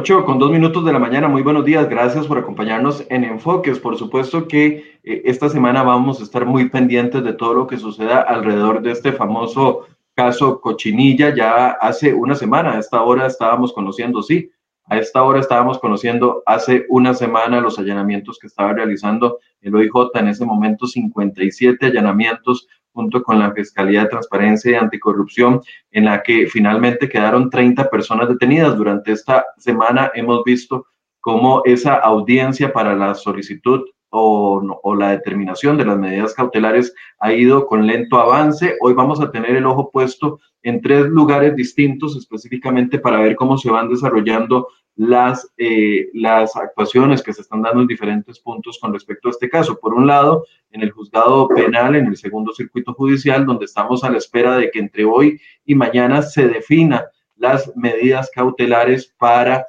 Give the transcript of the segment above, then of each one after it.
8 con dos minutos de la mañana, muy buenos días, gracias por acompañarnos en Enfoques. Por supuesto que eh, esta semana vamos a estar muy pendientes de todo lo que suceda alrededor de este famoso caso Cochinilla. Ya hace una semana, a esta hora estábamos conociendo, sí, a esta hora estábamos conociendo hace una semana los allanamientos que estaba realizando el OIJ, en ese momento 57 allanamientos junto con la Fiscalía de Transparencia y Anticorrupción, en la que finalmente quedaron 30 personas detenidas. Durante esta semana hemos visto cómo esa audiencia para la solicitud o, o, la determinación de las medidas cautelares ha ido con lento avance. Hoy vamos a tener el ojo puesto en tres lugares distintos específicamente para ver cómo se van desarrollando las, eh, las actuaciones que se están dando en diferentes puntos con respecto a este caso. Por un lado, en el juzgado penal, en el segundo circuito judicial, donde estamos a la espera de que entre hoy y mañana se defina las medidas cautelares para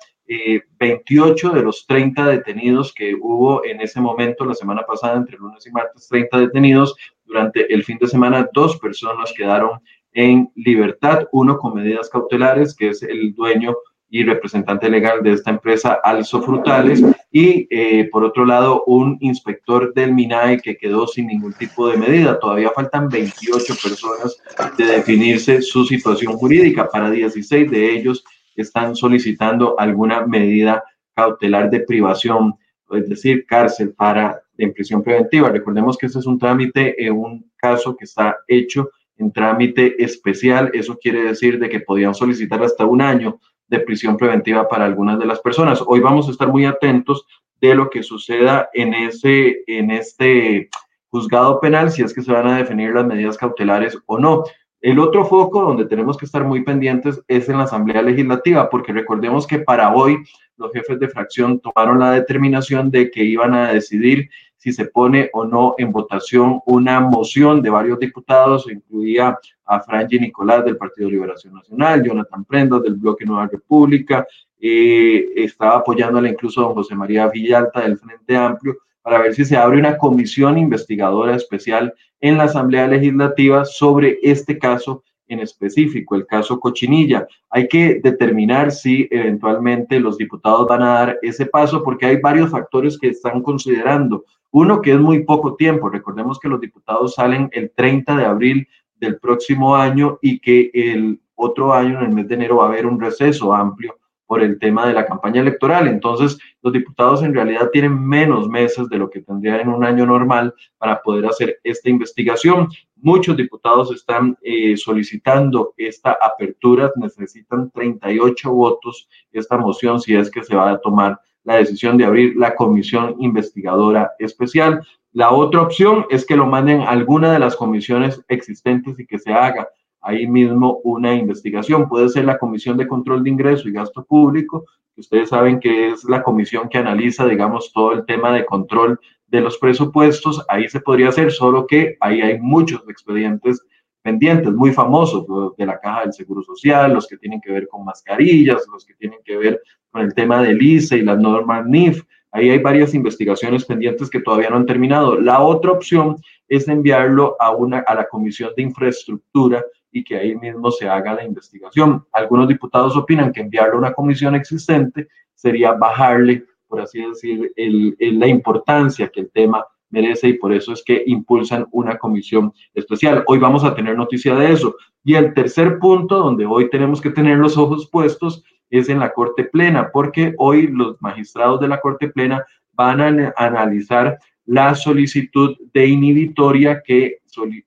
28 eh, de los 30 detenidos que hubo en ese momento, la semana pasada, entre lunes y martes, 30 detenidos. Durante el fin de semana, dos personas quedaron en libertad, uno con medidas cautelares, que es el dueño y representante legal de esta empresa, Alzo Frutales, y eh, por otro lado, un inspector del MINAE que quedó sin ningún tipo de medida. Todavía faltan 28 personas de definirse su situación jurídica. Para 16 de ellos están solicitando alguna medida cautelar de privación, es decir, cárcel para en prisión preventiva. Recordemos que este es un trámite, en un caso que está hecho en trámite especial. Eso quiere decir de que podían solicitar hasta un año de prisión preventiva para algunas de las personas. Hoy vamos a estar muy atentos de lo que suceda en, ese, en este juzgado penal, si es que se van a definir las medidas cautelares o no. El otro foco donde tenemos que estar muy pendientes es en la Asamblea Legislativa, porque recordemos que para hoy los jefes de fracción tomaron la determinación de que iban a decidir si se pone o no en votación una moción de varios diputados, incluía a Franji Nicolás del Partido Liberación Nacional, Jonathan Prendas del Bloque Nueva República, eh, estaba apoyándola incluso don José María Villalta del Frente Amplio, para ver si se abre una comisión investigadora especial en la Asamblea Legislativa sobre este caso en específico, el caso Cochinilla. Hay que determinar si eventualmente los diputados van a dar ese paso porque hay varios factores que están considerando. Uno, que es muy poco tiempo. Recordemos que los diputados salen el 30 de abril del próximo año y que el otro año, en el mes de enero, va a haber un receso amplio por el tema de la campaña electoral. Entonces, los diputados en realidad tienen menos meses de lo que tendrían en un año normal para poder hacer esta investigación. Muchos diputados están eh, solicitando esta apertura, necesitan 38 votos esta moción si es que se va a tomar la decisión de abrir la comisión investigadora especial. La otra opción es que lo manden alguna de las comisiones existentes y que se haga ahí mismo una investigación. Puede ser la Comisión de Control de Ingreso y Gasto Público, que ustedes saben que es la comisión que analiza, digamos, todo el tema de control de los presupuestos. Ahí se podría hacer, solo que ahí hay muchos expedientes pendientes muy famosos de la Caja del Seguro Social, los que tienen que ver con mascarillas, los que tienen que ver con el tema del ICE y las normas NIF. Ahí hay varias investigaciones pendientes que todavía no han terminado. La otra opción es enviarlo a, una, a la Comisión de Infraestructura y que ahí mismo se haga la investigación. Algunos diputados opinan que enviarlo a una comisión existente sería bajarle, por así decir, la importancia que el tema merece y por eso es que impulsan una comisión especial. Hoy vamos a tener noticia de eso. Y el tercer punto donde hoy tenemos que tener los ojos puestos es en la Corte Plena, porque hoy los magistrados de la Corte Plena van a analizar la solicitud de inhibitoria que,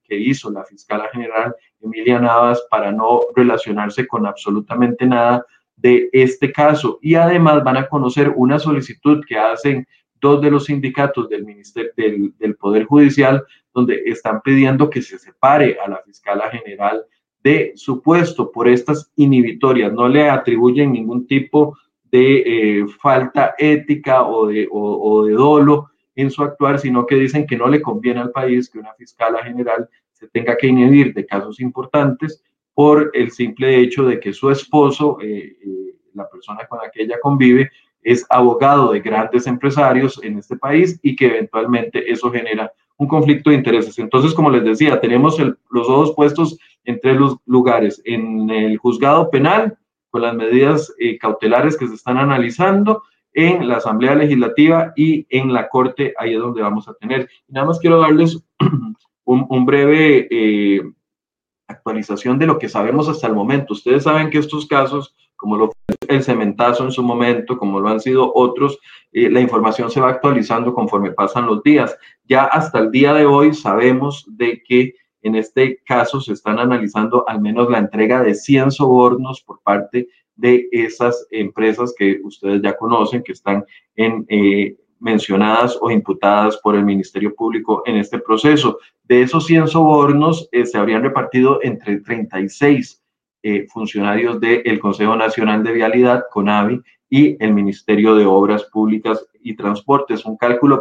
hizo la fiscala general Emilia Navas para no relacionarse con absolutamente nada de este caso. Y además van a conocer una solicitud que hacen dos de los sindicatos del, ministerio, del, del Poder Judicial, donde están pidiendo que se separe a la fiscala general de su puesto por estas inhibitorias. No le atribuyen ningún tipo de eh, falta ética o de, o, de dolo en su actuar, sino que dicen que no le conviene al país que una fiscala general se tenga que inhibir de casos importantes por el simple hecho de que su esposo, eh, eh, la persona con la que ella convive, es abogado de grandes empresarios en este país y que eventualmente eso genera un conflicto de intereses. Entonces, como les decía, tenemos los dos puestos en tres lugares, en el juzgado penal con las medidas eh, cautelares que se están analizando en la Asamblea Legislativa y en la Corte, ahí es donde vamos a tener. Nada más quiero darles un, breve eh, actualización de lo que sabemos hasta el momento. Ustedes saben que estos casos, como lo el cementazo en su momento, como lo han sido otros, eh, la información se va actualizando conforme pasan los días. Ya hasta el día de hoy sabemos de que en este caso se están analizando al menos la entrega de 100 sobornos por parte de esas empresas que ustedes ya conocen, que están eh, mencionadas o imputadas por el Ministerio Público en este proceso. De esos 100 sobornos eh, se habrían repartido entre 36 eh, funcionarios del Consejo Nacional de Vialidad, CONAVI, y el Ministerio de Obras Públicas y Transportes. Un cálculo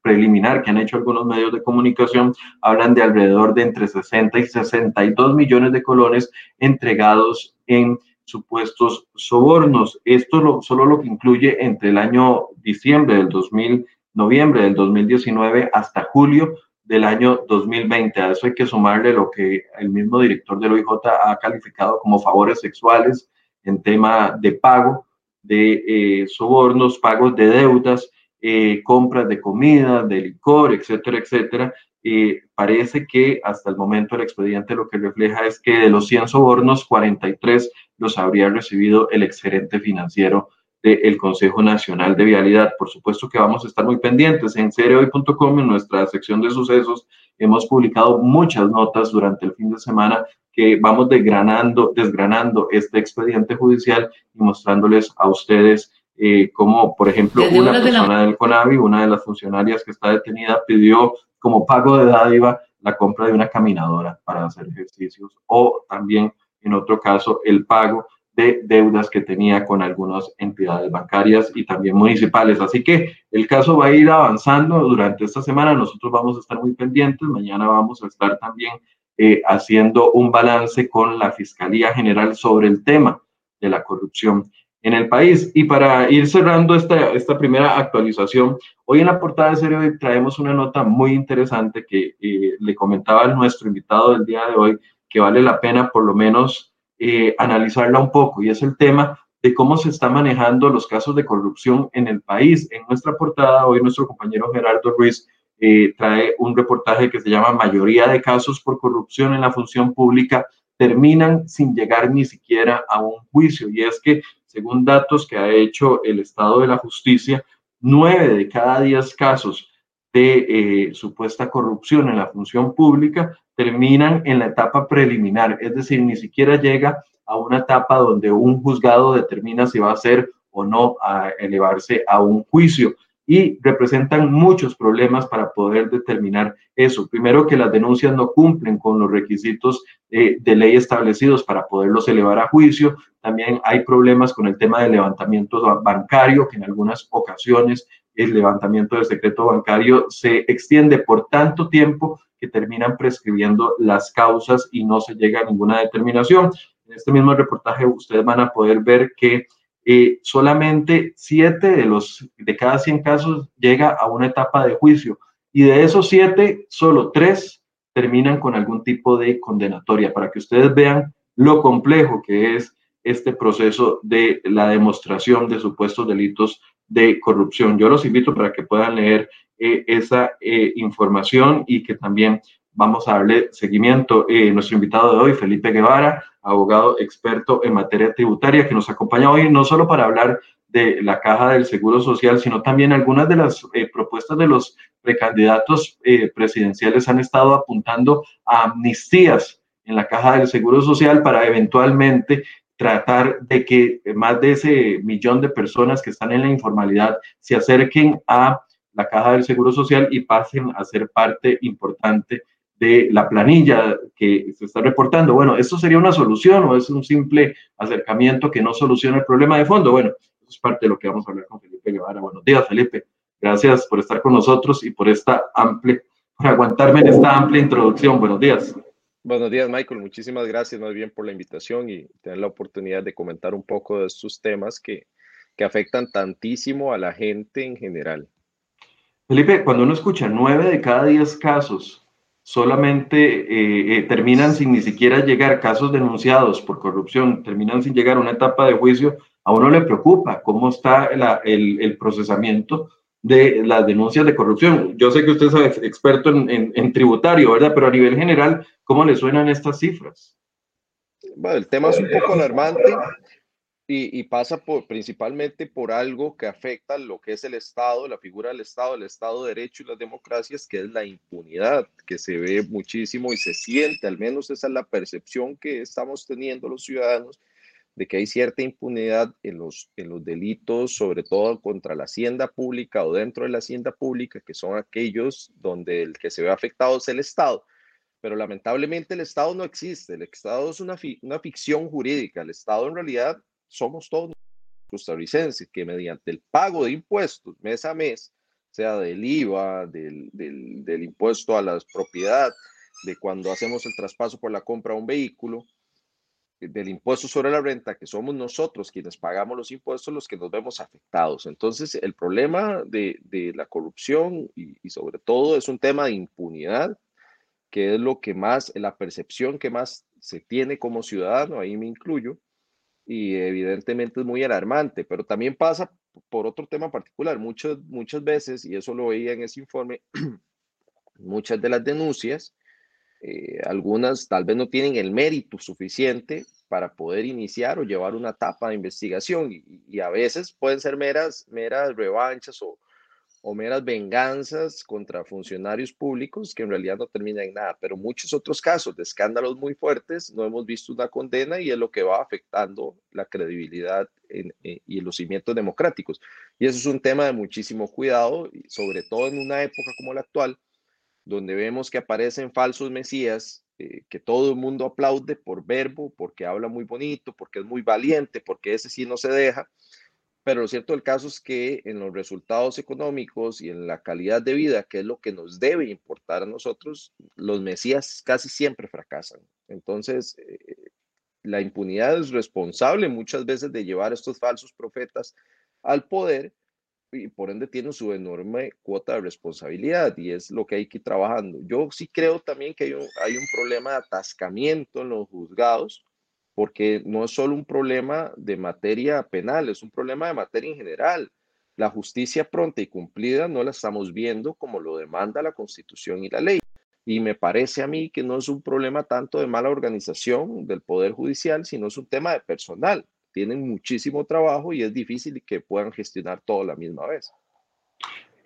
preliminar que han hecho algunos medios de comunicación hablan de alrededor de entre 60 y 62 millones de colones entregados en supuestos sobornos. Esto solo lo que incluye entre el año diciembre del 2000, noviembre del 2019 hasta julio del año 2020. A eso hay que sumarle lo que el mismo director del OIJ ha calificado como favores sexuales en tema de pago de eh, sobornos, pagos de deudas, eh, compras de comida, de licor, etcétera, etcétera, parece que hasta el momento el expediente lo que refleja es que de los 100 sobornos, 43 los habría recibido el exgerente financiero del Consejo Nacional de Vialidad. Por supuesto que vamos a estar muy pendientes. En cereoy.com, en nuestra sección de sucesos, hemos publicado muchas notas durante el fin de semana que vamos desgranando, desgranando este expediente judicial y mostrándoles a ustedes eh, cómo, por ejemplo, una persona del CONAVI, una de las funcionarias que está detenida, pidió como pago de dádiva la compra de una caminadora para hacer ejercicios o también en otro caso el pago de deudas que tenía con algunas entidades bancarias y también municipales. Así que el caso va a ir avanzando durante esta semana. Nosotros vamos a estar muy pendientes. Mañana vamos a estar también eh, haciendo un balance con la Fiscalía General sobre el tema de la corrupción en el país. Y para ir cerrando esta, esta primera actualización, hoy en la portada de Serio traemos una nota muy interesante que eh, le comentaba nuestro invitado del día de hoy, que vale la pena por lo menos eh, analizarla un poco, y es el tema de cómo se están manejando los casos de corrupción en el país. En nuestra portada, hoy nuestro compañero Gerardo Ruiz eh, trae un reportaje que se llama Mayoría de casos por corrupción en la función pública terminan sin llegar ni siquiera a un juicio. Y es que según datos que ha hecho el Estado de la Justicia, nueve de cada diez casos de eh, supuesta corrupción en la función pública terminan en la etapa preliminar, es decir, ni siquiera llega a una etapa donde un juzgado determina si va a ser o no a elevarse a un juicio y representan muchos problemas para poder determinar eso. Primero, que las denuncias no cumplen con los requisitos eh, de ley establecidos para poderlos elevar a juicio. También hay problemas con el tema del levantamiento bancario, que en algunas ocasiones el levantamiento del secreto bancario se extiende por tanto tiempo que terminan prescribiendo las causas y no se llega a ninguna determinación. En este mismo reportaje ustedes van a poder ver que eh, solamente siete de, los, de cada 100 casos llega a una etapa de juicio y de esos siete, solo tres terminan con algún tipo de condenatoria, para que ustedes vean lo complejo que es este proceso de la demostración de supuestos delitos de corrupción. Yo los invito para que puedan leer eh, esa eh, información y que también vamos a darle seguimiento. Eh, nuestro invitado de hoy, Felipe Guevara, abogado experto en materia tributaria, que nos acompaña hoy no solo para hablar de la caja del Seguro Social, sino también algunas de las eh, propuestas de los precandidatos eh, presidenciales han estado apuntando a amnistías en la caja del Seguro Social para eventualmente tratar de que más de ese millón de personas que están en la informalidad se acerquen a la caja del Seguro Social y pasen a ser parte importante de la planilla que se está reportando. Bueno, ¿esto sería una solución o es un simple acercamiento que no soluciona el problema de fondo? Bueno, eso es parte de lo que vamos a hablar con Felipe Guevara. Buenos días, Felipe. Gracias por estar con nosotros y por esta amplia, por aguantarme en esta amplia introducción. Buenos días. Buenos días, Michael. Muchísimas gracias más bien por la invitación y tener la oportunidad de comentar un poco de estos temas que, que afectan tantísimo a la gente en general. Felipe, cuando uno escucha nueve de cada diez casos solamente eh, eh, terminan sin ni siquiera llegar casos denunciados por corrupción, terminan sin llegar a una etapa de juicio, a uno le preocupa cómo está el, procesamiento de las denuncias de corrupción. Yo sé que usted es experto en, tributario, ¿verdad? Pero a nivel general, ¿cómo le suenan estas cifras? Bueno, el tema es un poco alarmante y, pasa por, principalmente por algo que afecta lo que es el Estado, la figura del Estado, el Estado de Derecho y las democracias, que es la impunidad, que se ve muchísimo y se siente, al menos esa es la percepción que estamos teniendo los ciudadanos, de que hay cierta impunidad en los, en los delitos, sobre todo contra la hacienda pública o dentro de la hacienda pública, que son aquellos donde el que se ve afectado es el Estado. Pero lamentablemente el Estado no existe, el Estado es una, una ficción jurídica, el Estado en realidad somos todos costarricenses que mediante el pago de impuestos mes a mes, sea del IVA, del, del, impuesto a la propiedad, de cuando hacemos el traspaso por la compra de un vehículo, del impuesto sobre la renta, que somos nosotros quienes pagamos los impuestos los que nos vemos afectados. Entonces, el problema de, de la corrupción y, y, sobre todo es un tema de impunidad, que es lo que más, la percepción que más se tiene como ciudadano, ahí me incluyo, y evidentemente es muy alarmante, pero también pasa por otro tema particular. Muchas, muchas veces, y eso lo veía en ese informe, muchas de las denuncias, eh, algunas tal vez no tienen el mérito suficiente para poder iniciar o llevar una etapa de investigación y, a veces pueden ser meras, meras revanchas o, o meras venganzas contra funcionarios públicos que en realidad no terminan en nada, pero muchos otros casos de escándalos muy fuertes no hemos visto una condena y es lo que va afectando la credibilidad eh, y los cimientos democráticos. Y eso es un tema de muchísimo cuidado, sobre todo en una época como la actual, donde vemos que aparecen falsos mesías eh, que todo el mundo aplaude por verbo, porque habla muy bonito, porque es muy valiente, porque ese sí no se deja pero lo cierto del caso es que en los resultados económicos y en la calidad de vida, que es lo que nos debe importar a nosotros, los mesías casi siempre fracasan. Entonces, eh, la impunidad es responsable muchas veces de llevar a estos falsos profetas al poder y por ende tienen su enorme cuota de responsabilidad y es lo que hay que ir trabajando. Yo sí creo también que hay un, hay un problema de atascamiento en los juzgados porque no es solo un problema de materia penal, es un problema de materia en general. La justicia pronta y cumplida no la estamos viendo como lo demanda la Constitución y la ley. Y me parece a mí que no es un problema tanto de mala organización del Poder Judicial, sino es un tema de personal. Tienen muchísimo trabajo y es difícil que puedan gestionar todo la misma vez.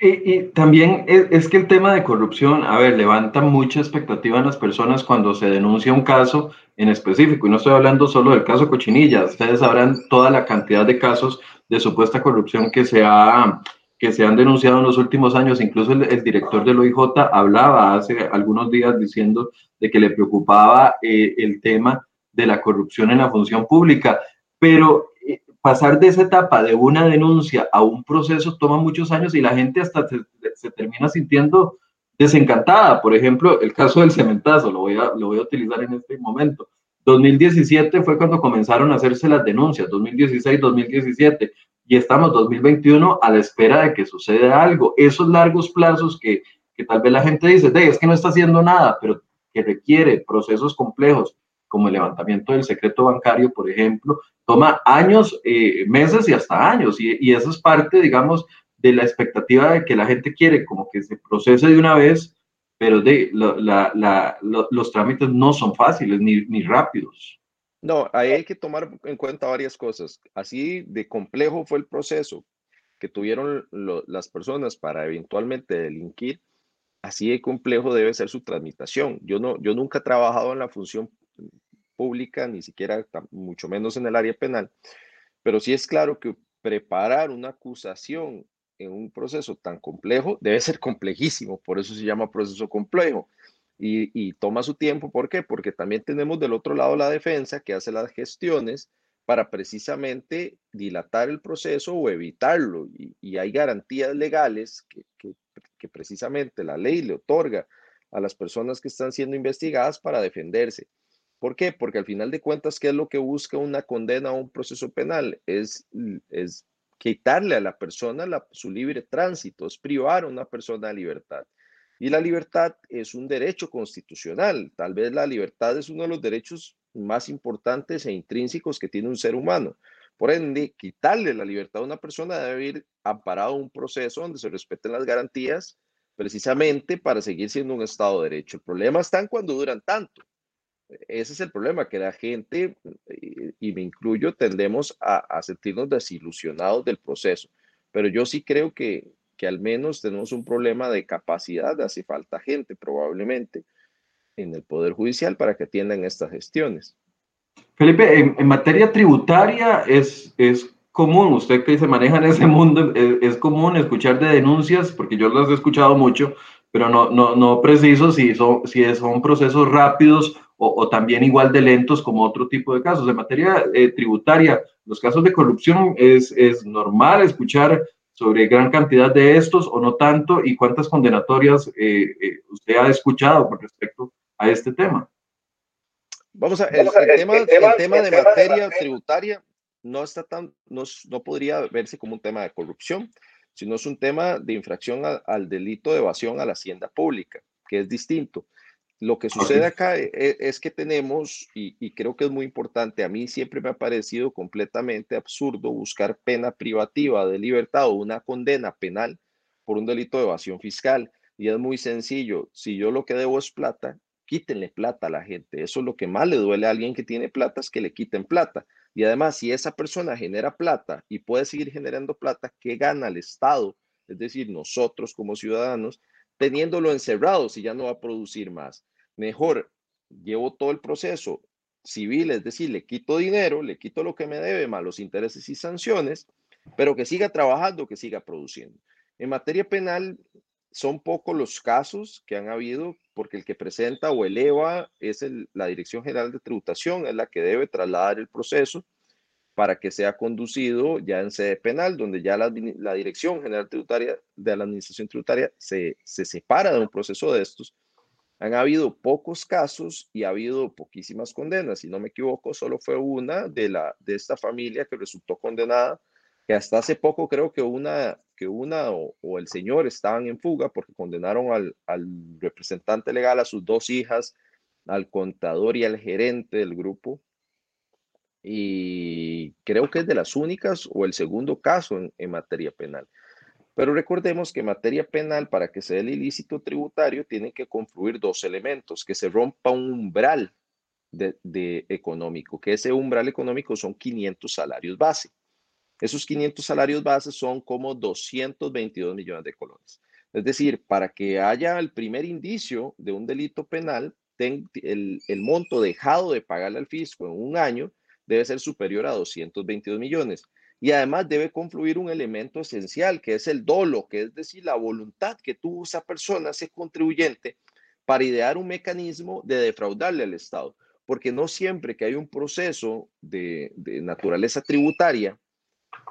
Y, también es, que el tema de corrupción, a ver, levanta mucha expectativa en las personas cuando se denuncia un caso en específico. Y no estoy hablando solo del caso Cochinilla, ustedes sabrán toda la cantidad de casos de supuesta corrupción que se, ha, que se han denunciado en los últimos años. Incluso el, director del OIJ hablaba hace algunos días diciendo de que le preocupaba eh, el tema de la corrupción en la función pública. Pero pasar de esa etapa de una denuncia a un proceso toma muchos años y la gente hasta se, termina sintiendo desencantada. Por ejemplo, el caso del cementazo, lo voy, a, lo voy a utilizar en este momento. 2017 fue cuando comenzaron a hacerse las denuncias, 2016, 2017, y estamos 2021 a la espera de que suceda algo. Esos largos plazos que, que tal vez la gente dice, es que no está haciendo nada, pero que requiere procesos complejos como el levantamiento del secreto bancario, por ejemplo, toma años, eh, meses y hasta años. Y, eso es parte, digamos, de la expectativa de que la gente quiere como que se procese de una vez, pero de, los trámites no son fáciles ni, ni rápidos. No, ahí hay que tomar en cuenta varias cosas. Así de complejo fue el proceso que tuvieron las personas para eventualmente delinquir, así de complejo debe ser su tramitación. Yo, no, yo nunca he trabajado en la función pública, ni siquiera mucho menos en el área penal, pero sí es claro que preparar una acusación en un proceso tan complejo debe ser complejísimo, por eso se llama proceso complejo. Y, toma su tiempo, ¿por qué? Porque también tenemos del otro lado la defensa que hace las gestiones para precisamente dilatar el proceso o evitarlo. Y, hay garantías legales que, precisamente la ley le otorga a las personas que están siendo investigadas para defenderse. ¿Por qué? Porque al final de cuentas, ¿qué es lo que busca una condena o un proceso penal? Es, quitarle a la persona su libre tránsito, es privar a una persona de libertad. Y la libertad es un derecho constitucional. Tal vez la libertad es uno de los derechos más importantes e intrínsecos que tiene un ser humano. Por ende, quitarle la libertad a una persona debe ir amparado un proceso donde se respeten las garantías precisamente para seguir siendo un Estado de Derecho. El problema está en cuando duran tanto. Ese es el problema, que la gente, y me incluyo, tendemos a, sentirnos desilusionados del proceso. Pero yo sí creo que, que al menos tenemos un problema de capacidad, hace falta gente probablemente en el Poder Judicial para que atiendan estas gestiones. Felipe, en, materia tributaria es, es común, usted que se maneja en ese mundo, es, común escuchar de denuncias, porque yo las he escuchado mucho, pero no, no, no preciso si son, si son procesos rápidos o, también igual de lentos como otro tipo de casos. En materia eh, tributaria, los casos de corrupción es, es normal escuchar sobre gran cantidad de estos o no tanto y cuántas condenatorias eh, eh, usted ha escuchado con respecto a este tema. Vamos a ver, el, tema, el, tema, de materia tributaria no está tan, no, no, podría verse como un tema de corrupción, sino es un tema de infracción al delito de evasión a la hacienda pública, que es distinto. Lo que sucede acá e, e, es, que tenemos, y, creo que es muy importante, a mí siempre me ha parecido completamente absurdo buscar pena privativa de libertad o una condena penal por un delito de evasión fiscal. Y es muy sencillo, si yo lo que debo es plata, quítenle plata a la gente. Eso es lo que más le duele a alguien que tiene plata, es que le quiten plata. Y además, si esa persona genera plata y puede seguir generando plata, ¿qué gana el Estado? Es decir, nosotros como ciudadanos, teniéndolo encerrado si ya no va a producir más mejor llevo todo el proceso civil, es decir, le quito dinero, le quito lo que me debe, más los intereses y sanciones, pero que siga trabajando, que siga produciendo. En materia penal, son pocos los casos que han habido, porque el que presenta o eleva es la Dirección General de Tributación, es la que debe trasladar el proceso para que sea conducido ya en sede penal, donde ya la, Dirección General Tributaria de la Administración Tributaria se, se separa de un proceso de estos han habido pocos casos y ha habido poquísimas condenas. Si no me equivoco, solo fue una de, la, de esta familia que resultó condenada, que hasta hace poco creo que una, que una o, el señor estaban en fuga porque condenaron al, al, representante legal, a sus dos hijas, al contador y al gerente del grupo. Y creo que es de las únicas o el segundo caso en, en materia penal. Pero recordemos que en materia penal, para que sea el ilícito tributario, tienen que confluir dos elementos, que se rompa un umbral de, económico, que ese umbral económico son 500 salarios base. Esos 500 salarios base son como 222 millones de colones. Es decir, para que haya el primer indicio de un delito penal, el, el monto dejado de pagarle al fisco en un año debe ser superior a 222 millones. Y además debe confluir un elemento esencial, que es el dolo, que es decir, la voluntad que tuvo esa persona, ese contribuyente, para idear un mecanismo de defraudarle al Estado. Porque no siempre que hay un proceso de, naturaleza tributaria,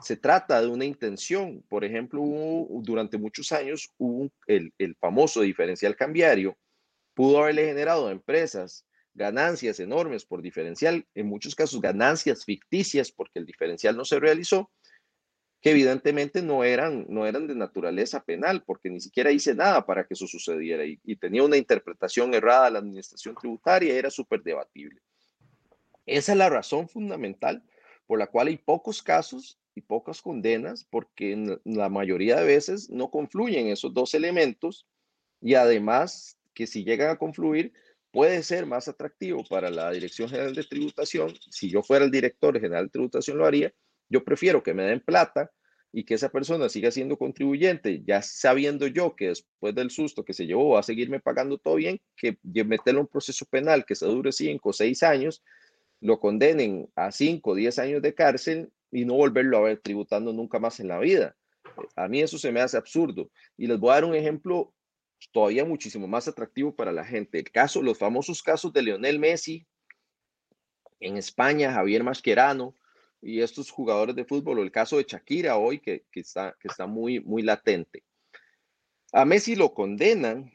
se trata de una intención. Por ejemplo, durante muchos años hubo el, el famoso diferencial cambiario, pudo haberle generado a empresas ganancias enormes por diferencial, en muchos casos ganancias ficticias porque el diferencial no se realizó, que evidentemente no eran, no eran de naturaleza penal, porque ni siquiera hice nada para que eso sucediera y, tenía una interpretación errada de la administración tributaria, era súper debatible. Esa es la razón fundamental por la cual hay pocos casos y pocas condenas, porque en la mayoría de veces no confluyen esos dos elementos y además que si llegan a confluir, puede ser más atractivo para la Dirección General de Tributación. Si yo fuera el director general de tributación lo haría. Yo prefiero que me den plata y que esa persona siga siendo contribuyente, ya sabiendo yo que después del susto que se llevó va a seguirme pagando todo bien, que meterlo en un proceso penal que se dure 5 o 6 años, lo condenen a 5 o 10 años de cárcel y no volverlo a ver tributando nunca más en la vida. A mí eso se me hace absurdo. Y les voy a dar un ejemplo todavía muchísimo más atractivo para la gente. El caso, los famosos casos de Lionel Messi en España, Javier Mascherano y estos jugadores de fútbol, o el caso de Shakira hoy que, está, que está muy, muy latente. A Messi lo condenan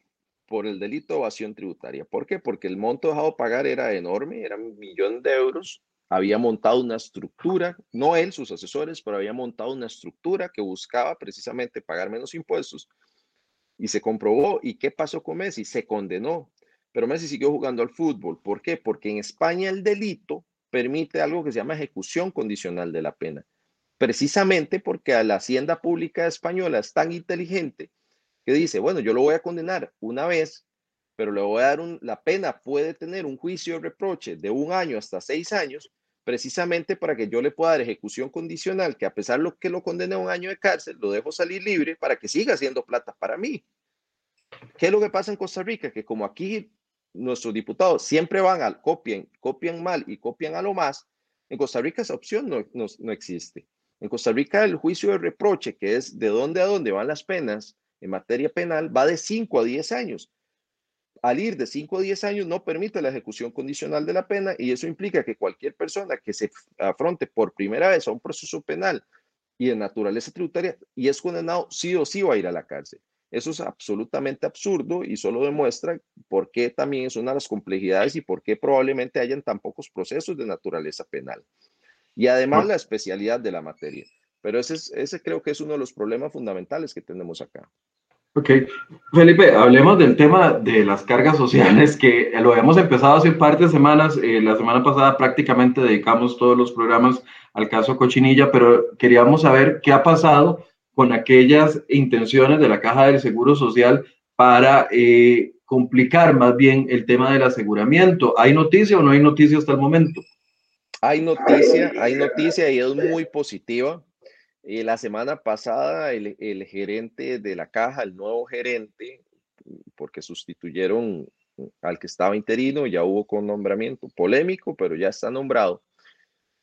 por el delito de evasión tributaria. ¿Por qué? Porque el monto dejado pagar era enorme, era un millón de euros. Había montado una estructura, no él, sus asesores, pero había montado una estructura que buscaba precisamente pagar menos impuestos y se comprobó. ¿Y qué pasó con Messi? Se condenó. Pero Messi siguió jugando al fútbol. ¿Por qué? Porque en España el delito permite algo que se llama ejecución condicional de la pena. Precisamente porque a la hacienda pública española es tan inteligente que dice, bueno, yo lo voy a condenar una vez, pero le voy a dar la pena, puede tener un juicio de reproche de un año hasta seis años, precisamente para que yo le pueda dar ejecución condicional, que a pesar de que lo condene a un año de cárcel, lo dejo salir libre para que siga haciendo plata para mí. ¿Qué es lo que pasa en Costa Rica? Que como aquí nuestros diputados siempre van al copian, copian mal y copian a lo más, en Costa Rica esa opción no, no, no existe. En Costa Rica el juicio de reproche, que es de dónde a dónde van las penas en materia penal, va de 5 a 10 años. Al ir de 5 a 10 años no permite la ejecución condicional de la pena y eso implica que cualquier persona que se afronte por primera vez a un proceso penal y de naturaleza tributaria y es condenado, sí o sí va a ir a la cárcel. Eso es absolutamente absurdo y solo demuestra por qué también es una de las complejidades y por qué probablemente hayan tan pocos procesos de naturaleza penal. Y además la especialidad de la materia. Pero ese, es, ese creo que es uno de los problemas fundamentales que tenemos acá. Ok, Felipe, hablemos del tema de las cargas sociales, que lo habíamos empezado hace un par de semanas. Eh, la semana pasada prácticamente dedicamos todos los programas al caso Cochinilla, pero queríamos saber qué ha pasado con aquellas intenciones de la Caja del Seguro Social para eh, complicar más bien el tema del aseguramiento. ¿Hay noticia o no hay noticia hasta el momento? Hay noticia, hay noticia y es muy positiva. Eh, la semana pasada el, el, gerente de la caja, el nuevo gerente, porque sustituyeron al que estaba interino, ya hubo con nombramiento polémico, pero ya está nombrado,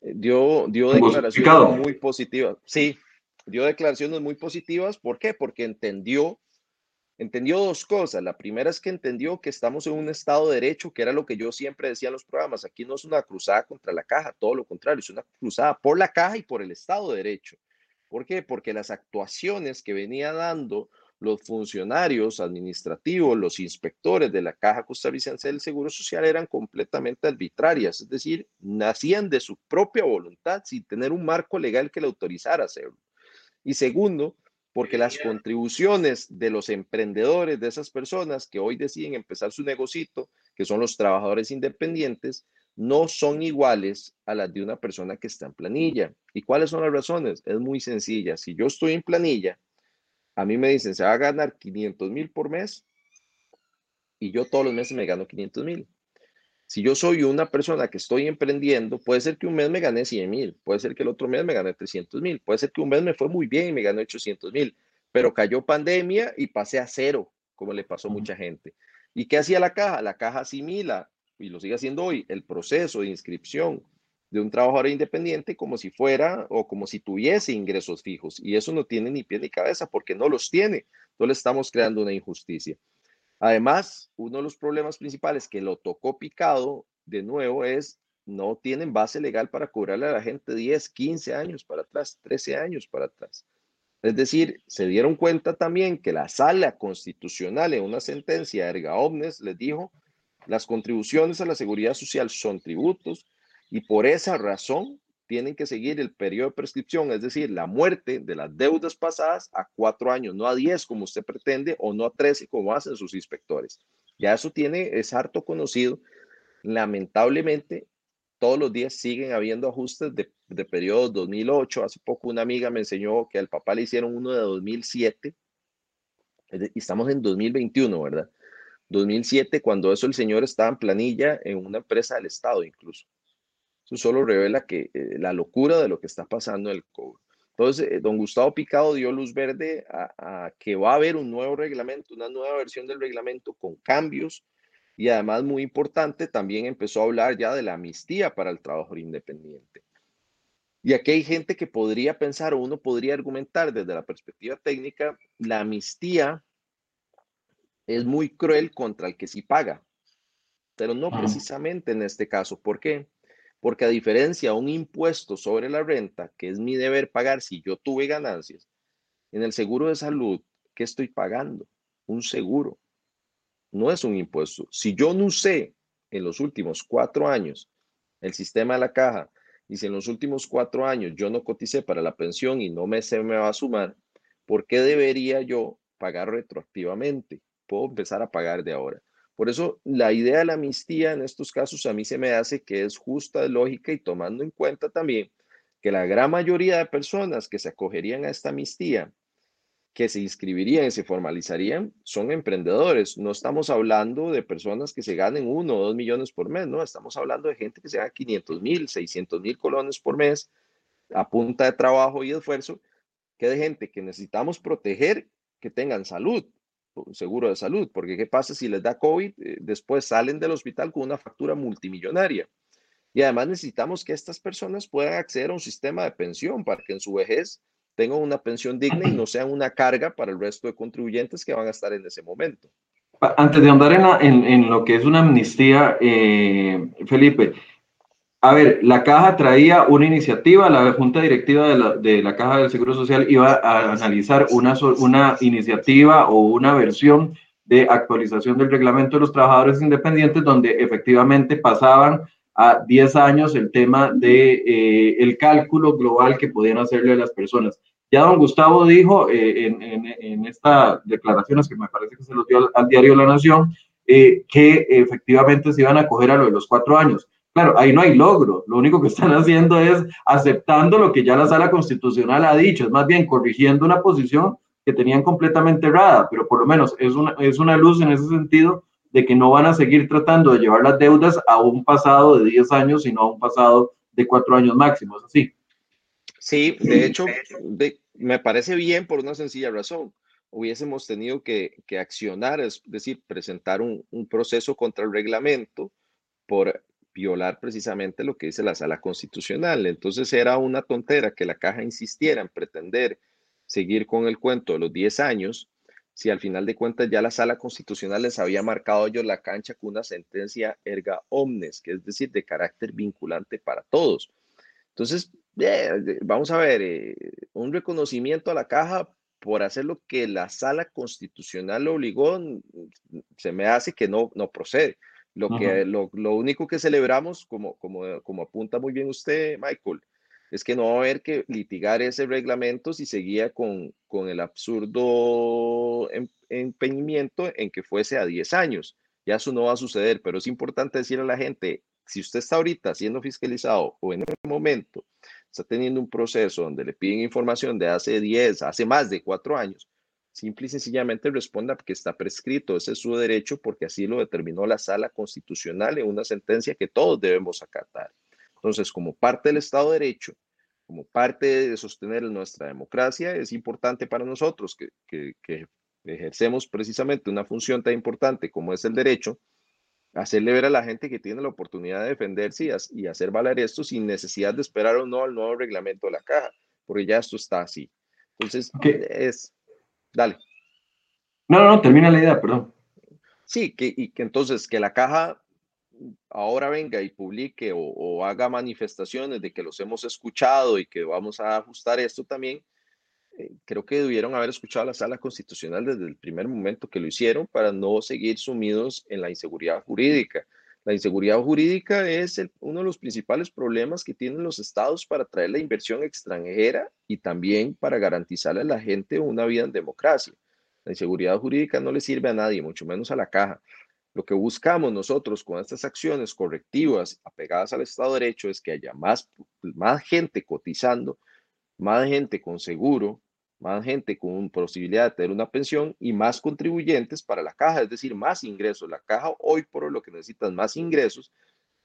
eh, dio, dio declaraciones muy positivas. Sí, dio declaraciones muy positivas. ¿Por qué? Porque entendió, entendió dos cosas. La primera es que entendió que estamos en un Estado de Derecho, que era lo que yo siempre decía en los programas. Aquí no es una cruzada contra la caja, todo lo contrario, es una cruzada por la caja y por el Estado de Derecho. ¿Por qué? Porque las actuaciones que venía dando los funcionarios administrativos, los inspectores de la Caja Costarricense del Seguro Social eran completamente arbitrarias, es decir, nacían de su propia voluntad sin tener un marco legal que le autorizara hacerlo. Y segundo, porque las contribuciones de los emprendedores, de esas personas que hoy deciden empezar su negocito, que son los trabajadores independientes, no son iguales a las de una persona que está en planilla. ¿Y cuáles son las razones? Es muy sencilla. Si yo estoy en planilla, a mí me dicen, se va a ganar 500 mil por mes y yo todos los meses me gano 500 mil. Si yo soy una persona que estoy emprendiendo, puede ser que un mes me gane 100 mil, puede ser que el otro mes me gane 300 mil, puede ser que un mes me fue muy bien y me gané 800 mil, pero cayó pandemia y pasé a cero, como le pasó a mucha gente. ¿Y qué hacía la caja? La caja asimila, y lo sigue haciendo hoy, el proceso de inscripción de un trabajador independiente como si fuera o como si tuviese ingresos fijos. Y eso no tiene ni pie ni cabeza porque no los tiene. Entonces le estamos creando una injusticia. Además, uno de los problemas principales que lo tocó picado de nuevo es no tienen base legal para cobrarle a la gente 10, 15 años para atrás, 13 años para atrás. Es decir, se dieron cuenta también que la sala constitucional en una sentencia erga omnes les dijo, las contribuciones a la seguridad social son tributos y por esa razón tienen que seguir el periodo de prescripción, es decir, la muerte de las deudas pasadas a cuatro años, no a diez como usted pretende o no a trece como hacen sus inspectores. Ya eso tiene, es harto conocido. Lamentablemente, todos los días siguen habiendo ajustes de, de periodos 2008. Hace poco una amiga me enseñó que al papá le hicieron uno de 2007 y estamos en 2021, ¿verdad? 2007, cuando eso el señor estaba en planilla en una empresa del Estado incluso. Eso solo revela que eh, la locura de lo que está pasando en el cobro. Entonces, eh, don Gustavo Picado dio luz verde a, que va a haber un nuevo reglamento, una nueva versión del reglamento con cambios y además, muy importante, también empezó a hablar ya de la amnistía para el trabajador independiente. Y aquí hay gente que podría pensar o uno podría argumentar desde la perspectiva técnica, la amnistía es muy cruel contra el que sí paga, pero no precisamente en este caso. ¿Por qué? Porque a diferencia de un impuesto sobre la renta, que es mi deber pagar si yo tuve ganancias, en el seguro de salud, ¿qué estoy pagando? Un seguro. No es un impuesto. Si yo no usé en los últimos cuatro años el sistema de la caja y si en los últimos cuatro años yo no coticé para la pensión y no me se me va a sumar, ¿por qué debería yo pagar retroactivamente, puedo empezar a pagar de ahora. Por eso la idea de la amnistía en estos casos a mí se me hace que es justa, lógica y tomando en cuenta también que la gran mayoría de personas que se acogerían a esta amnistía, que se inscribirían y se formalizarían, son emprendedores. No estamos hablando de personas que se ganen uno o dos millones por mes, no, estamos hablando de gente que se gana 500 mil, 600 mil colones por mes a punta de trabajo y esfuerzo, que de gente que necesitamos proteger que tengan salud, seguro de salud, porque ¿qué pasa si les da COVID? Eh, después salen del hospital con una factura multimillonaria. Y además necesitamos que estas personas puedan acceder a un sistema de pensión para que en su vejez tengan una pensión digna y no sean una carga para el resto de contribuyentes que van a estar en ese momento. Antes de andar en, en, lo que es una amnistía, eh, Felipe, a ver, la caja traía una iniciativa, la junta directiva de la, de la caja del Seguro Social iba a analizar una, una iniciativa o una versión de actualización del reglamento de los trabajadores independientes donde efectivamente pasaban a 10 años el tema de eh, el cálculo global que podían hacerle a las personas. Ya don Gustavo dijo eh, en, en, en estas declaraciones que me parece que se los dio al, al diario La Nación, eh, que efectivamente se iban a coger a lo de los cuatro años. Claro, ahí no hay logro. Lo único que están haciendo es aceptando lo que ya la sala constitucional ha dicho, es más bien corrigiendo una posición que tenían completamente errada, pero por lo menos es una, es una luz en ese sentido de que no van a seguir tratando de llevar las deudas a un pasado de 10 años, sino a un pasado de 4 años máximo, ¿es así? Sí, de hecho, me parece bien por una sencilla razón. Hubiésemos tenido que, que accionar, es decir, presentar un proceso contra el reglamento por violar precisamente lo que dice la sala constitucional. Entonces era una tontera que la caja insistiera en pretender seguir con el cuento de los 10 años, si al final de cuentas ya la sala constitucional les había marcado ellos la cancha con una sentencia erga omnes, que es decir, de carácter vinculante para todos. Entonces, eh, vamos a ver, eh, un reconocimiento a la caja por hacer lo que la sala constitucional obligó, se me hace que no, no procede. Lo, que, lo, lo, único que celebramos, como, como, como apunta muy bien usted, Michael, es que no va a haber que litigar ese reglamento si seguía con, con el absurdo em, empeñamiento en que fuese a 10 años. Ya eso no va a suceder, pero es importante decir a la gente, si usted está ahorita siendo fiscalizado o en este momento está teniendo un proceso donde le piden información de hace 10, hace más de 4 años, simple y sencillamente responda que está prescrito, ese es su derecho porque así lo determinó la sala constitucional en una sentencia que todos debemos acatar. Entonces, como parte del Estado de Derecho, como parte de sostener nuestra democracia, es importante para nosotros que, que, que ejercemos precisamente una función tan importante como es el derecho, hacerle ver a la gente que tiene la oportunidad de defenderse y, y hacer valer esto sin necesidad de esperar o no al nuevo reglamento de la caja, porque ya esto está así. Entonces, es, Dale. No, no, no, termina la idea, perdón. Sí, que, y que entonces que la caja ahora venga y publique o, haga manifestaciones de que los hemos escuchado y que vamos a ajustar esto también, eh, creo que debieron haber escuchado a la sala constitucional desde el primer momento que lo hicieron para no seguir sumidos en la inseguridad jurídica. La inseguridad jurídica es uno de los principales problemas que tienen los estados para traer la inversión extranjera y también para garantizarle a la gente una vida en democracia. La inseguridad jurídica no le sirve a nadie, mucho menos a la caja. Lo que buscamos nosotros con estas acciones correctivas apegadas al Estado de Derecho es que haya más, más gente cotizando, más gente con seguro, más gente con posibilidad de tener una pensión y más contribuyentes para la caja, es decir, más ingresos. La caja hoy por hoy lo que necesita es más ingresos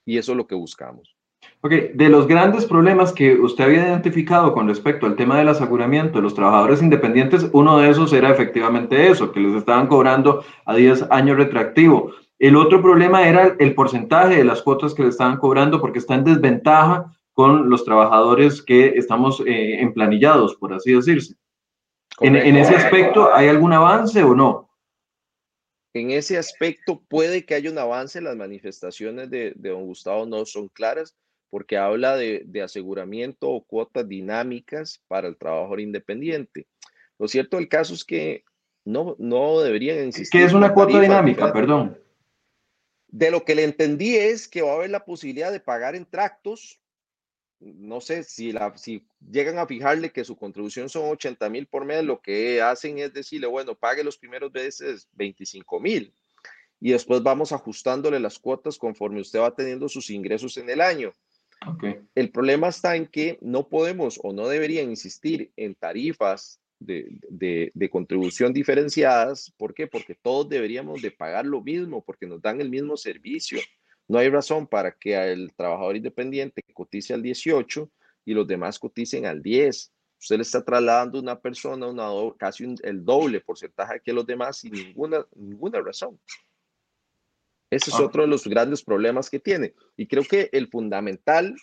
y eso es lo que buscamos. Ok, de los grandes problemas que usted había identificado con respecto al tema del aseguramiento de los trabajadores independientes, uno de esos era efectivamente eso, que les estaban cobrando a 10 años retractivo. El otro problema era el porcentaje de las cuotas que le estaban cobrando porque está en desventaja con los trabajadores que estamos eh, emplanillados, por así decirse. En, en, ese aspecto, ¿hay algún avance o no? En ese aspecto puede que haya un avance, las manifestaciones de, de don Gustavo no son claras porque habla de, de, aseguramiento o cuotas dinámicas para el trabajador independiente. Lo cierto del caso es que no, no deberían insistir. ¿Qué es una cuota dinámica? Perdón. De lo que le entendí es que va a haber la posibilidad de pagar en tractos no sé, si, la, si llegan a fijarle que su contribución son 80 mil por mes, lo que hacen es decirle, bueno, pague los primeros meses 25 mil y después vamos ajustándole las cuotas conforme usted va teniendo sus ingresos en el año. El problema está en que no podemos o no deberían insistir en tarifas de, de, contribución diferenciadas. ¿Por qué? Porque todos deberíamos de pagar lo mismo, porque nos dan el mismo servicio. No hay razón para que el trabajador independiente cotice al 18 y los demás coticen al 10. Usted le está trasladando a una persona una casi el doble porcentaje que los demás sin ninguna, ninguna razón. Ese es ah. otro de los grandes problemas que tiene. Y creo que el fundamental,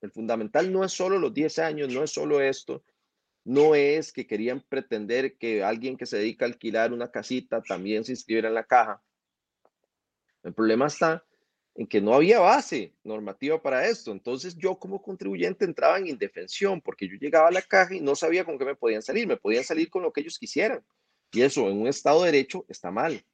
el fundamental no es solo los 10 años, no es solo esto, no es que querían pretender que alguien que se dedica a alquilar una casita también se inscribiera en la caja. El problema está en que no había base normativa para esto. Entonces yo como contribuyente entraba en indefensión porque yo llegaba a la caja y no sabía con qué me podían salir. Me podían salir con lo que ellos quisieran. Y eso en un Estado de Derecho está mal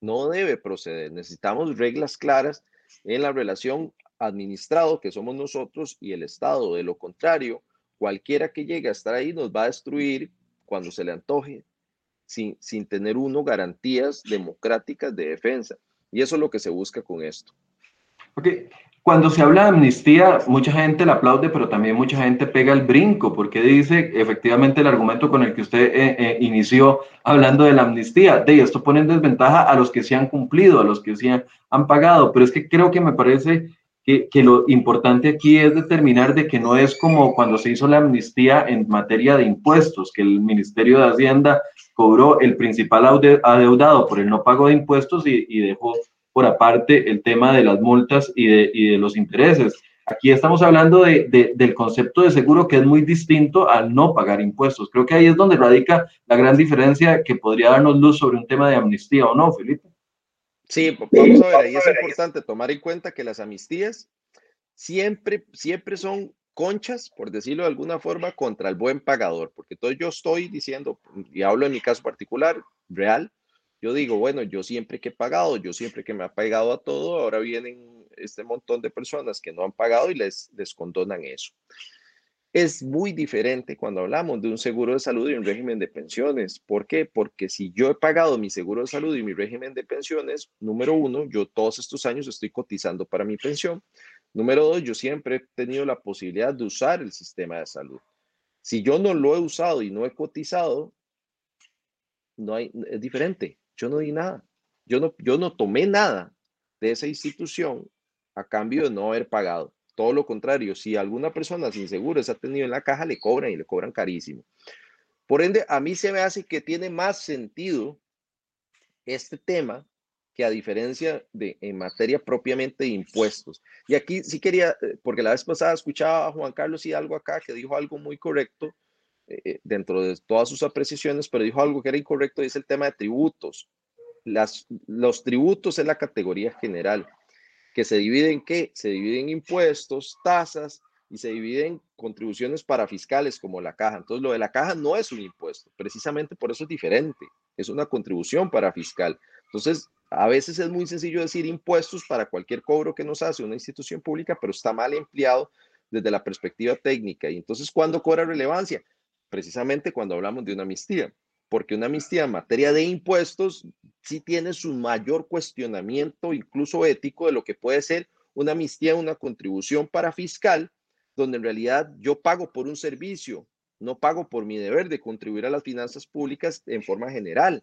no debe proceder. Necesitamos reglas claras en la relación administrado que somos nosotros y el Estado. De lo contrario, cualquiera que llegue a estar ahí nos va a destruir cuando se le antoje, sin, sin tener uno garantías democráticas de defensa. Y eso es lo que se busca con esto. Ok, cuando se habla de amnistía, mucha gente la aplaude, pero también mucha gente pega el brinco, porque dice efectivamente el argumento con el que usted eh, eh, inició hablando de la amnistía, de esto pone en desventaja a los que se han cumplido, a los que se han, pagado, pero es que creo que me parece que, que, lo importante aquí es determinar de que no es como cuando se hizo la amnistía en materia de impuestos, que el Ministerio de Hacienda cobró el principal adeudado por el no pago de impuestos y, y dejó por aparte el tema de las multas y de, y de los intereses. Aquí estamos hablando de, del concepto de seguro que es muy distinto al no pagar impuestos. Creo que ahí es donde radica la gran diferencia que podría darnos luz sobre un tema de amnistía o no, Felipe. Sí, vamos a ver, ahí es importante tomar en cuenta que las amnistías siempre, siempre son conchas, por decirlo de alguna forma, contra el buen pagador, porque todo yo estoy diciendo, y hablo en mi caso particular, real, yo digo, bueno, yo siempre que he pagado, yo siempre que me ha pagado a todo, ahora vienen este montón de personas que no han pagado y les, descondonan eso. Es muy diferente cuando hablamos de un seguro de salud y un régimen de pensiones. ¿Por qué? Porque si yo he pagado mi seguro de salud y mi régimen de pensiones, número uno, yo todos estos años estoy cotizando para mi pensión. Número dos, yo siempre he tenido la posibilidad de usar el sistema de salud. Si yo no lo he usado y no he cotizado, no hay, es diferente. Yo no di nada. Yo no, yo no tomé nada de esa institución a cambio de no haber pagado. Todo lo contrario, si alguna persona sin seguro se ha tenido en la caja, le cobran y le cobran carísimo. Por ende, a mí se me hace que tiene más sentido este tema que a diferencia de en materia propiamente de impuestos. Y aquí sí quería, eh, porque la vez pasada escuchaba a Juan Carlos y algo acá que dijo algo muy correcto eh, dentro de todas sus apreciaciones, pero dijo algo que era incorrecto y es el tema de tributos. Los tributos es la categoría general, que se divide en qué? Se divide en impuestos, tasas y se dividen contribuciones para fiscales como la caja. Entonces, lo de la caja no es un impuesto, precisamente por eso es diferente, es una contribución para fiscal. Entonces, a veces es muy sencillo decir impuestos para cualquier cobro que nos hace una institución pública, pero está mal empleado desde la perspectiva técnica. Y entonces, ¿cuándo cobra relevancia? Precisamente cuando hablamos de una amnistía, porque una amnistía en materia de impuestos sí tiene su mayor cuestionamiento, incluso ético, de lo que puede ser una amnistía, una contribución para fiscal, donde en realidad yo pago por un servicio, no pago por mi deber de contribuir a las finanzas públicas en forma general.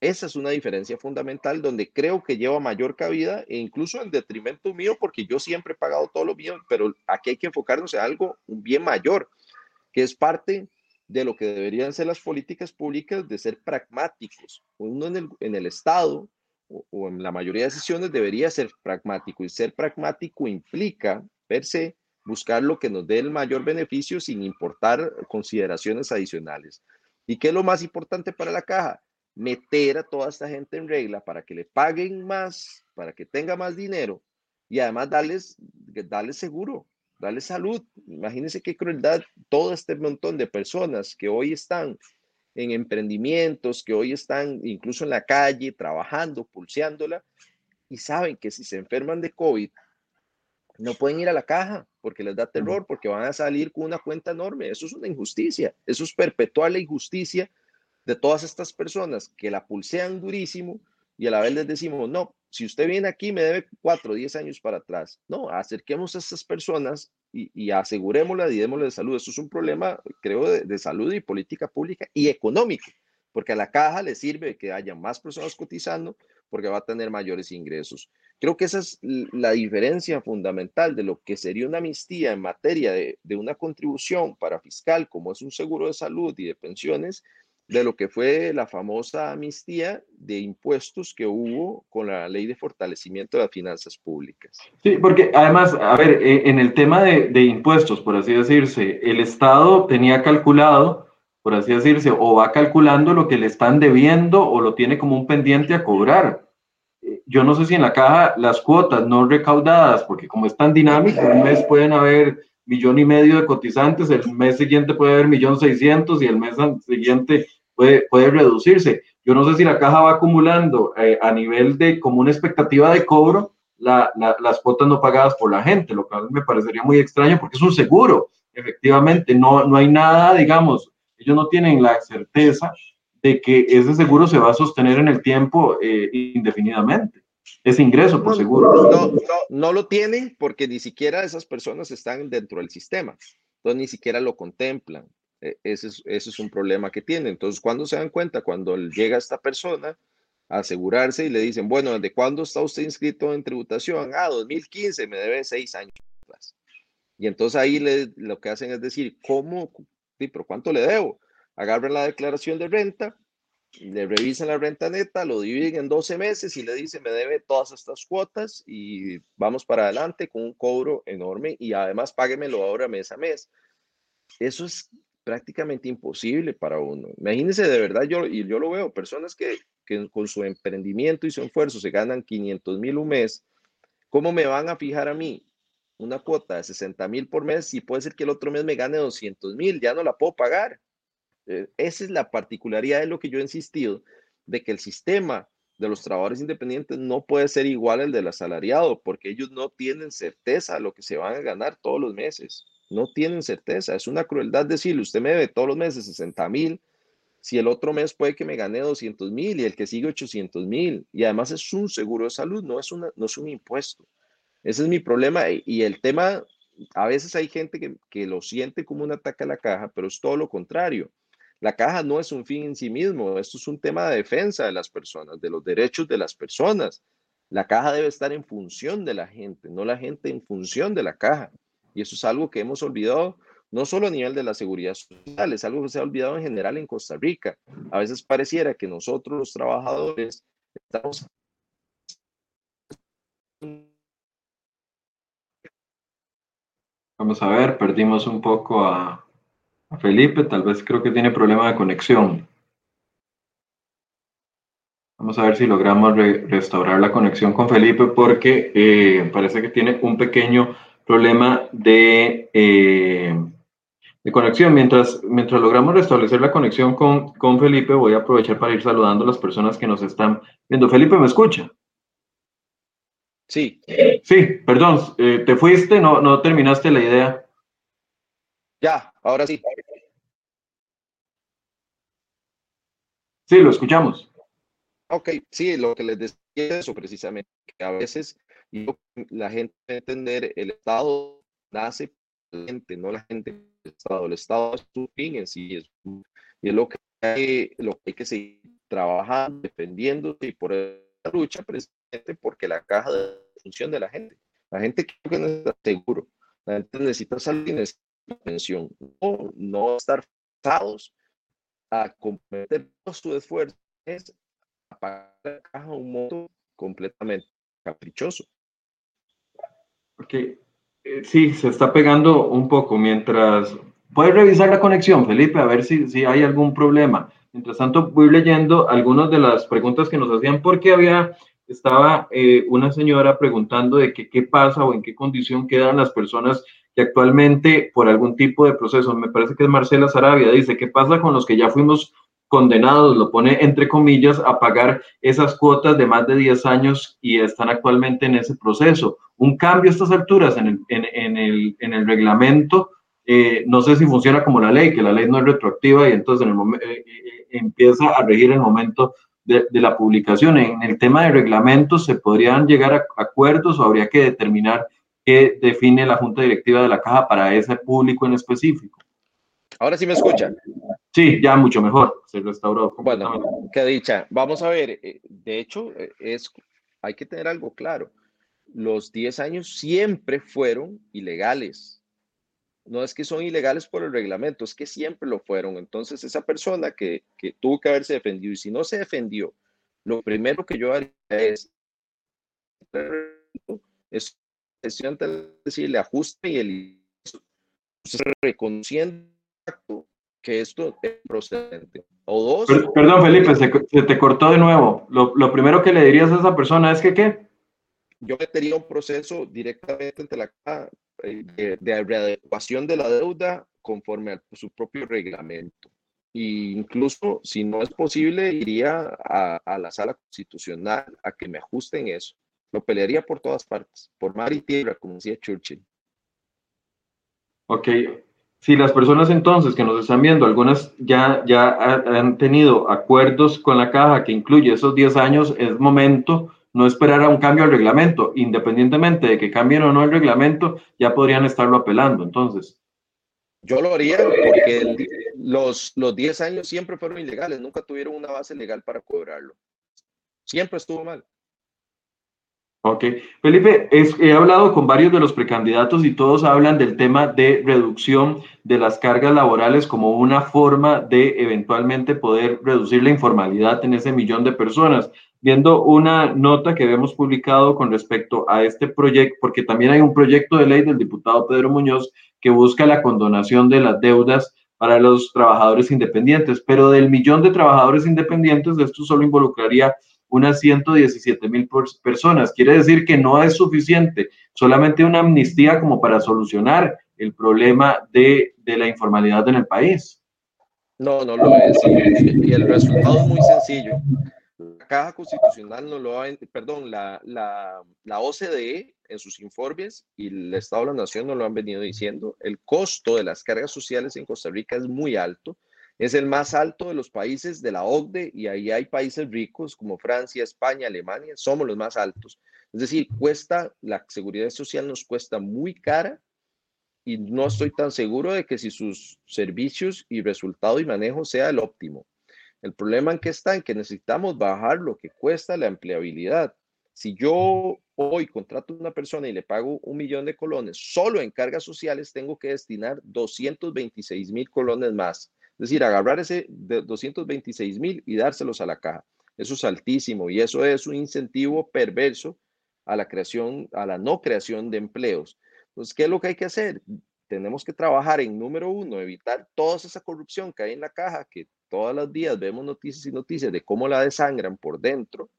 Esa es una diferencia fundamental donde creo que lleva mayor cabida e incluso en detrimento mío, porque yo siempre he pagado todo lo mío, pero aquí hay que enfocarnos en algo, un bien mayor, que es parte de lo que deberían ser las políticas públicas de ser pragmáticos. Uno en el, en el Estado o, en la mayoría de decisiones debería ser pragmático y ser pragmático implica, per se, buscar lo que nos dé el mayor beneficio sin importar consideraciones adicionales. ¿Y qué es lo más importante para la caja? Meter a toda esta gente en regla para que le paguen más, para que tenga más dinero y además darles, darles seguro, Dale salud. Imagínense qué crueldad todo este montón de personas que hoy están en emprendimientos, que hoy están incluso en la calle trabajando, pulseándola, y saben que si se enferman de COVID, no pueden ir a la caja porque les da terror, porque van a salir con una cuenta enorme. Eso es una injusticia. Eso es perpetuar la injusticia de todas estas personas que la pulsean durísimo y a la vez les decimos, no, si usted viene aquí me debe cuatro o diez años para atrás. No, acerquemos a estas personas y, y asegurémosla y démosle de salud. Eso es un problema, creo, de, de salud y política pública y económica, porque a la caja le sirve que haya más personas cotizando porque va a tener mayores ingresos. Creo que esa es la diferencia fundamental de lo que sería una amnistía en materia de, de, una contribución para fiscal, como es un seguro de salud y de pensiones, de lo que fue la famosa amnistía de impuestos que hubo con la ley de fortalecimiento de las finanzas públicas. Sí, porque además, a ver, e, en el tema de, de impuestos, por así decirse, el Estado tenía calculado, por así decirse, o va calculando lo que le están debiendo o lo tiene como un pendiente a cobrar yo no sé si en la caja las cuotas no recaudadas, porque como es tan dinámico, un mes pueden haber millón y medio de cotizantes, el mes siguiente puede haber millón seiscientos y el mes siguiente puede, puede reducirse. Yo no sé si la caja va acumulando eh, a nivel de como una expectativa de cobro la, la, las cuotas no pagadas por la gente, lo cual me parecería muy extraño porque es un seguro, efectivamente, no, no hay nada, digamos, ellos no tienen la certeza de que ese seguro se va a sostener en el tiempo eh, indefinidamente. Ese ingreso por seguro. No, no, no, lo tienen porque ni siquiera esas personas están dentro del sistema. Entonces ni siquiera lo contemplan. E, ese es, ese es un problema que tienen. Entonces, cuando se dan cuenta? Cuando llega esta persona a asegurarse y le dicen, bueno, ¿desde cuándo está usted inscrito en tributación? Ah, 2015, me debe seis años. Y entonces ahí le, lo que hacen es decir, ¿cómo? Sí, pero ¿cuánto le debo? agarran la declaración de renta, le revisan la renta neta, lo dividen en 12 meses y le dicen, me debe todas estas cuotas y vamos para adelante con un cobro enorme y además páguemelo ahora mes a mes. Eso es prácticamente imposible para uno. Imagínense de verdad, yo, y yo lo veo, personas que, que con su emprendimiento y su esfuerzo se ganan 500 mil un mes, ¿cómo me van a fijar a mí una cuota de 60 mil por mes y puede ser que el otro mes me gane 200 mil? Ya no la puedo pagar. Eh, esa es la particularidad de lo que yo he insistido, de que el sistema de los trabajadores independientes no puede ser igual al del asalariado, porque ellos no tienen certeza de lo que se van a ganar todos los meses. No tienen certeza. Es una crueldad decirle, usted me debe todos los meses 60 mil, si el otro mes puede que me gane 200 mil y el que sigue 800 mil. Y además es un seguro de salud, no es, una, no es un impuesto. Ese es mi problema. Y el tema, a veces hay gente que, que lo siente como un ataque a la caja, pero es todo lo contrario la caja no es un fin en sí mismo, esto es un tema de defensa de las personas, de los derechos de las personas. La caja debe estar en función de la gente, no la gente en función de la caja. Y eso es algo que hemos olvidado, no solo a nivel de la seguridad social, es algo que se ha olvidado en general en Costa Rica. A veces pareciera que nosotros los trabajadores estamos... Vamos a ver, perdimos un poco a, Felipe, tal vez creo que tiene problema de conexión. Vamos a ver si logramos restaurar la conexión con Felipe porque eh, parece que tiene un pequeño problema de, eh, de conexión. Mientras, mientras logramos restablecer la conexión con, con Felipe, voy a aprovechar para ir saludando a las personas que nos están viendo. Felipe, ¿me escucha? Sí. Sí, perdón, eh, te fuiste, no, no terminaste la idea. Ya, ahora sí. Sí, lo escuchamos. Ok, sí, lo que les decía eso precisamente, que a veces la gente debe entender el Estado nace la gente, no la gente del Estado. El Estado es su fin en sí, es, y es lo que, hay, lo que hay que seguir trabajando, defendiendo y por la lucha precisamente porque la caja de función de la gente. La gente creo que necesita seguro, la gente necesita salud y necesita pensión, no, no estar forzados a comprometer todo su esfuerzo es a pagar la caja un modo completamente caprichoso. Ok, eh, sí, se está pegando un poco mientras... Puedes revisar la conexión, Felipe, a ver si, si hay algún problema. Mientras tanto, voy leyendo algunas de las preguntas que nos hacían porque había, estaba eh, una señora preguntando de qué pasa o en qué condición quedan las personas que actualmente por algún tipo de proceso, me parece que es Marcela Sarabia, dice, ¿qué pasa con los que ya fuimos condenados, lo pone entre comillas, a pagar esas cuotas de más de 10 años y están actualmente en ese proceso. Un cambio a estas alturas en el, en, el, en el reglamento, eh, no sé si funciona como la ley, que la ley no es retroactiva y entonces en el eh, eh, empieza a regir el momento de, la publicación. En el tema de reglamentos, ¿se podrían llegar a acuerdos o habría que determinar qué define la Junta Directiva de la Caja para ese público en específico? Ahora sí me escuchan. Sí, ya mucho mejor, se restauró. Bueno, qué dicha. Vamos a ver, eh, de hecho, eh, es, hay que tener algo claro. Los 10 años siempre fueron ilegales. No es que son ilegales por el reglamento, es que siempre lo fueron. Entonces, esa persona que, que tuvo que haberse defendido y si no se defendió, lo primero que yo haría es, es decirle ajuste y el reconociendo que esto es procedente. O dos. Perdón, Felipe, se, te cortó de nuevo. Lo, lo, primero que le dirías a esa persona es que qué? Yo metería un proceso directamente ante la eh, de, de readecuación de la deuda conforme a su propio reglamento. E incluso, si no es posible, iría a, a, la sala constitucional a que me ajusten eso. Lo pelearía por todas partes, por mar y tierra, como decía Churchill. Ok, si las personas entonces que nos están viendo, algunas ya, ya han tenido acuerdos con la caja que incluye esos 10 años, es momento no esperar a un cambio al reglamento, independientemente de que cambien o no el reglamento, ya podrían estarlo apelando. Entonces, yo lo haría porque los, los 10 años siempre fueron ilegales, nunca tuvieron una base legal para cobrarlo. Siempre estuvo mal. Ok. Felipe, he hablado con varios de los precandidatos y todos hablan del tema de reducción de las cargas laborales como una forma de eventualmente poder reducir la informalidad en ese millón de personas. Viendo una nota que habíamos publicado con respecto a este proyecto, porque también hay un proyecto de ley del diputado Pedro Muñoz que busca la condonación de las deudas para los trabajadores independientes, pero del millón de trabajadores independientes, esto solo involucraría unas 117 mil personas. Quiere decir que no es suficiente solamente una amnistía como para solucionar el problema de, de la informalidad en el país. No, no lo es. Y el resultado es muy sencillo. La Caja Constitucional no lo ha, perdón, la, la, la OCDE en sus informes y el Estado de la Nación nos lo han venido diciendo. El costo de las cargas sociales en Costa Rica es muy alto es el más alto de los países de la OCDE y ahí hay países ricos como Francia, España, Alemania, somos los más altos. Es decir, cuesta, la seguridad social nos cuesta muy cara y no estoy tan seguro de que si sus servicios y resultado y manejo sea el óptimo. El problema en que está en que necesitamos bajar lo que cuesta la empleabilidad. Si yo hoy contrato a una persona y le pago un millón de colones solo en cargas sociales, tengo que destinar 226 mil colones más. Es decir, agarrar ese de 226 mil y dárselos a la caja. Eso es altísimo y eso es un incentivo perverso a la creación, a la no creación de empleos. Entonces, ¿qué es lo que hay que hacer? Tenemos que trabajar en número uno, evitar toda esa corrupción que hay en la caja, que todos los días vemos noticias y noticias de cómo la desangran por dentro.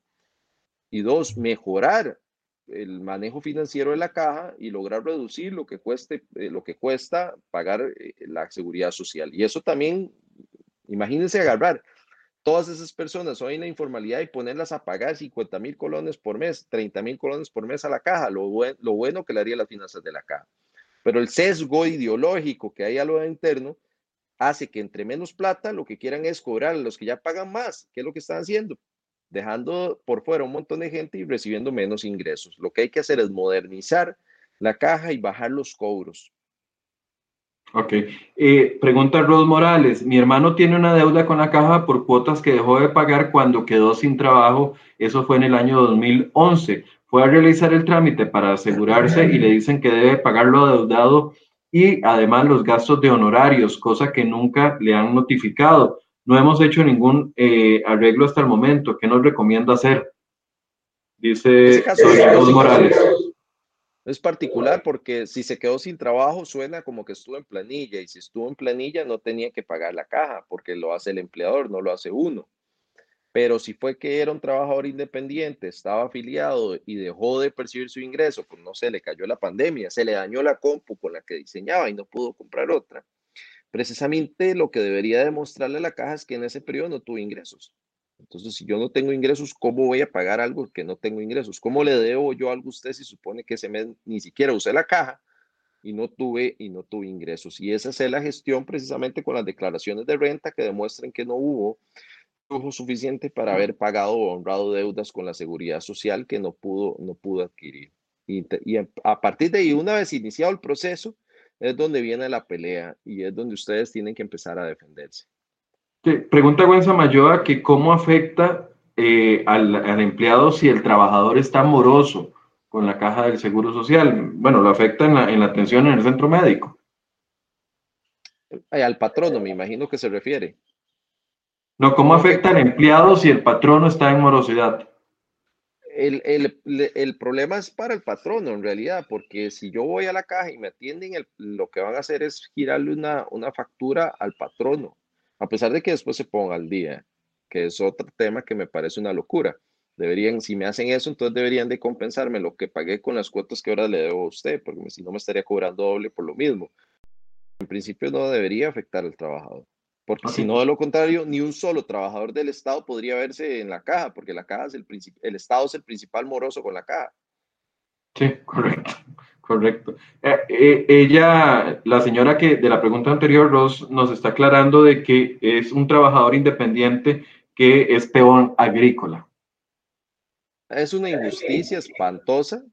Y dos, mejorar el manejo financiero de la caja y lograr reducir lo que cueste eh, lo que cuesta pagar eh, la seguridad social. Y eso también imagínense agarrar todas esas personas hoy en la informalidad y ponerlas a pagar 50 mil colones por mes 30 mil colones por mes a la caja lo, lo bueno que le haría las finanzas de la caja. Pero el sesgo ideológico que hay a lo interno hace que entre menos plata lo que quieran es cobrar a los que ya pagan más ¿qué es lo que están haciendo dejando por fuera un montón de gente y recibiendo menos ingresos. Lo que hay que hacer es modernizar la caja y bajar los cobros. Ok. Eh, pregunta Ros Morales. Mi hermano tiene una deuda con la caja por cuotas que dejó de pagar cuando quedó sin trabajo. Eso fue en el año 2011. Fue a realizar el trámite para asegurarse y le dicen que debe pagar lo adeudado y además los gastos de honorarios, cosa que nunca le han notificado. No hemos hecho ningún eh, arreglo hasta el momento. ¿Qué nos recomienda hacer? Dice Doña Morales. Es particular porque si se quedó sin trabajo suena como que estuvo en planilla y si estuvo en planilla no tenía que pagar la caja porque lo hace el empleador, no lo hace uno. Pero si fue que era un trabajador independiente, estaba afiliado y dejó de percibir su ingreso, pues no se le cayó la pandemia, se le dañó la compu con la que diseñaba y no pudo comprar otra precisamente lo que debería demostrarle a la caja es que en ese periodo no tuvo ingresos. Entonces, si yo no tengo ingresos, ¿cómo voy a pagar algo que no tengo ingresos? ¿Cómo le debo yo algo a usted si supone que ese mes ni siquiera usé la caja y no tuve y no tuve ingresos? Y esa es la gestión precisamente con las declaraciones de renta que demuestren que no hubo flujo suficiente para haber pagado o honrado deudas con la seguridad social que no pudo, no pudo adquirir. Y, y a partir de ahí, una vez iniciado el proceso, es donde viene la pelea y es donde ustedes tienen que empezar a defenderse. Pregunta Gwen Mayoa que cómo afecta eh, al, al, empleado si el trabajador está moroso con la caja del Seguro Social. Bueno, lo afecta en la, en la atención en el centro médico. Al patrono, me imagino que se refiere. No, ¿cómo afecta al empleado si el patrono está en morosidad? El, el, el, problema es para el patrono en realidad, porque si yo voy a la caja y me atienden, lo que van a hacer es girarle una, una factura al patrono a pesar de que después se ponga al día, que es otro tema que me parece una locura. Deberían, si me hacen eso, entonces deberían de compensarme lo que pagué con las cuotas que ahora le debo a usted, porque si no me estaría cobrando doble por lo mismo. En principio no debería afectar al trabajador, porque si no, de lo contrario, ni un solo trabajador del Estado podría verse en la caja, porque la caja es el, el Estado es el principal moroso con la caja. Sí, correcto. Correcto. Eh, eh, ella, la señora que de la pregunta anterior, Ross, nos está aclarando de que es un trabajador independiente que es peón agrícola. Es una injusticia espantosa.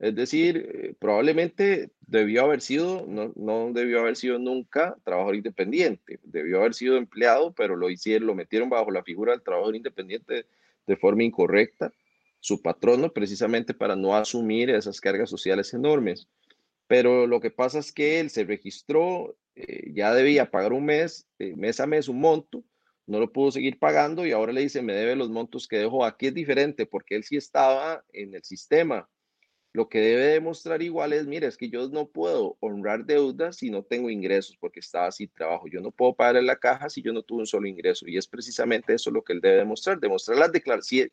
Es decir, eh, probablemente debió haber sido, no, no debió haber sido nunca trabajador independiente. Debió haber sido empleado, pero lo hicieron, lo metieron bajo la figura del trabajador independiente de forma incorrecta su patrono precisamente para no asumir esas cargas sociales enormes. Pero lo que pasa es que él se registró, eh, ya debía pagar un mes, eh, mes a mes un monto, no lo pudo seguir pagando y ahora le dice, me debe los montos que dejó. Aquí es diferente porque él sí estaba en el sistema. Lo que debe demostrar igual es, mira, es que yo no puedo honrar deudas si no tengo ingresos porque estaba sin trabajo. Yo no puedo pagar en la caja si yo no tuve un solo ingreso. Y es precisamente eso lo que él debe demostrar, demostrar las declaraciones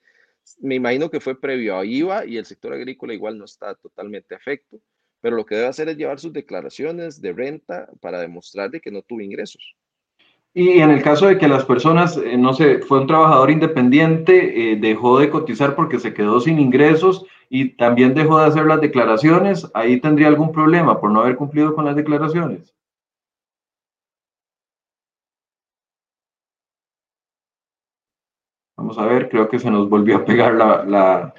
me imagino que fue previo a IVA y el sector agrícola igual no está totalmente afecto, pero lo que debe hacer es llevar sus declaraciones de renta para demostrar de que no tuvo ingresos. Y en el caso de que las personas, eh, no sé, fue un trabajador independiente, eh, dejó de cotizar porque se quedó sin ingresos y también dejó de hacer las declaraciones, ahí tendría algún problema por no haber cumplido con las declaraciones. Vamos a ver, creo que se nos volvió a pegar la, la,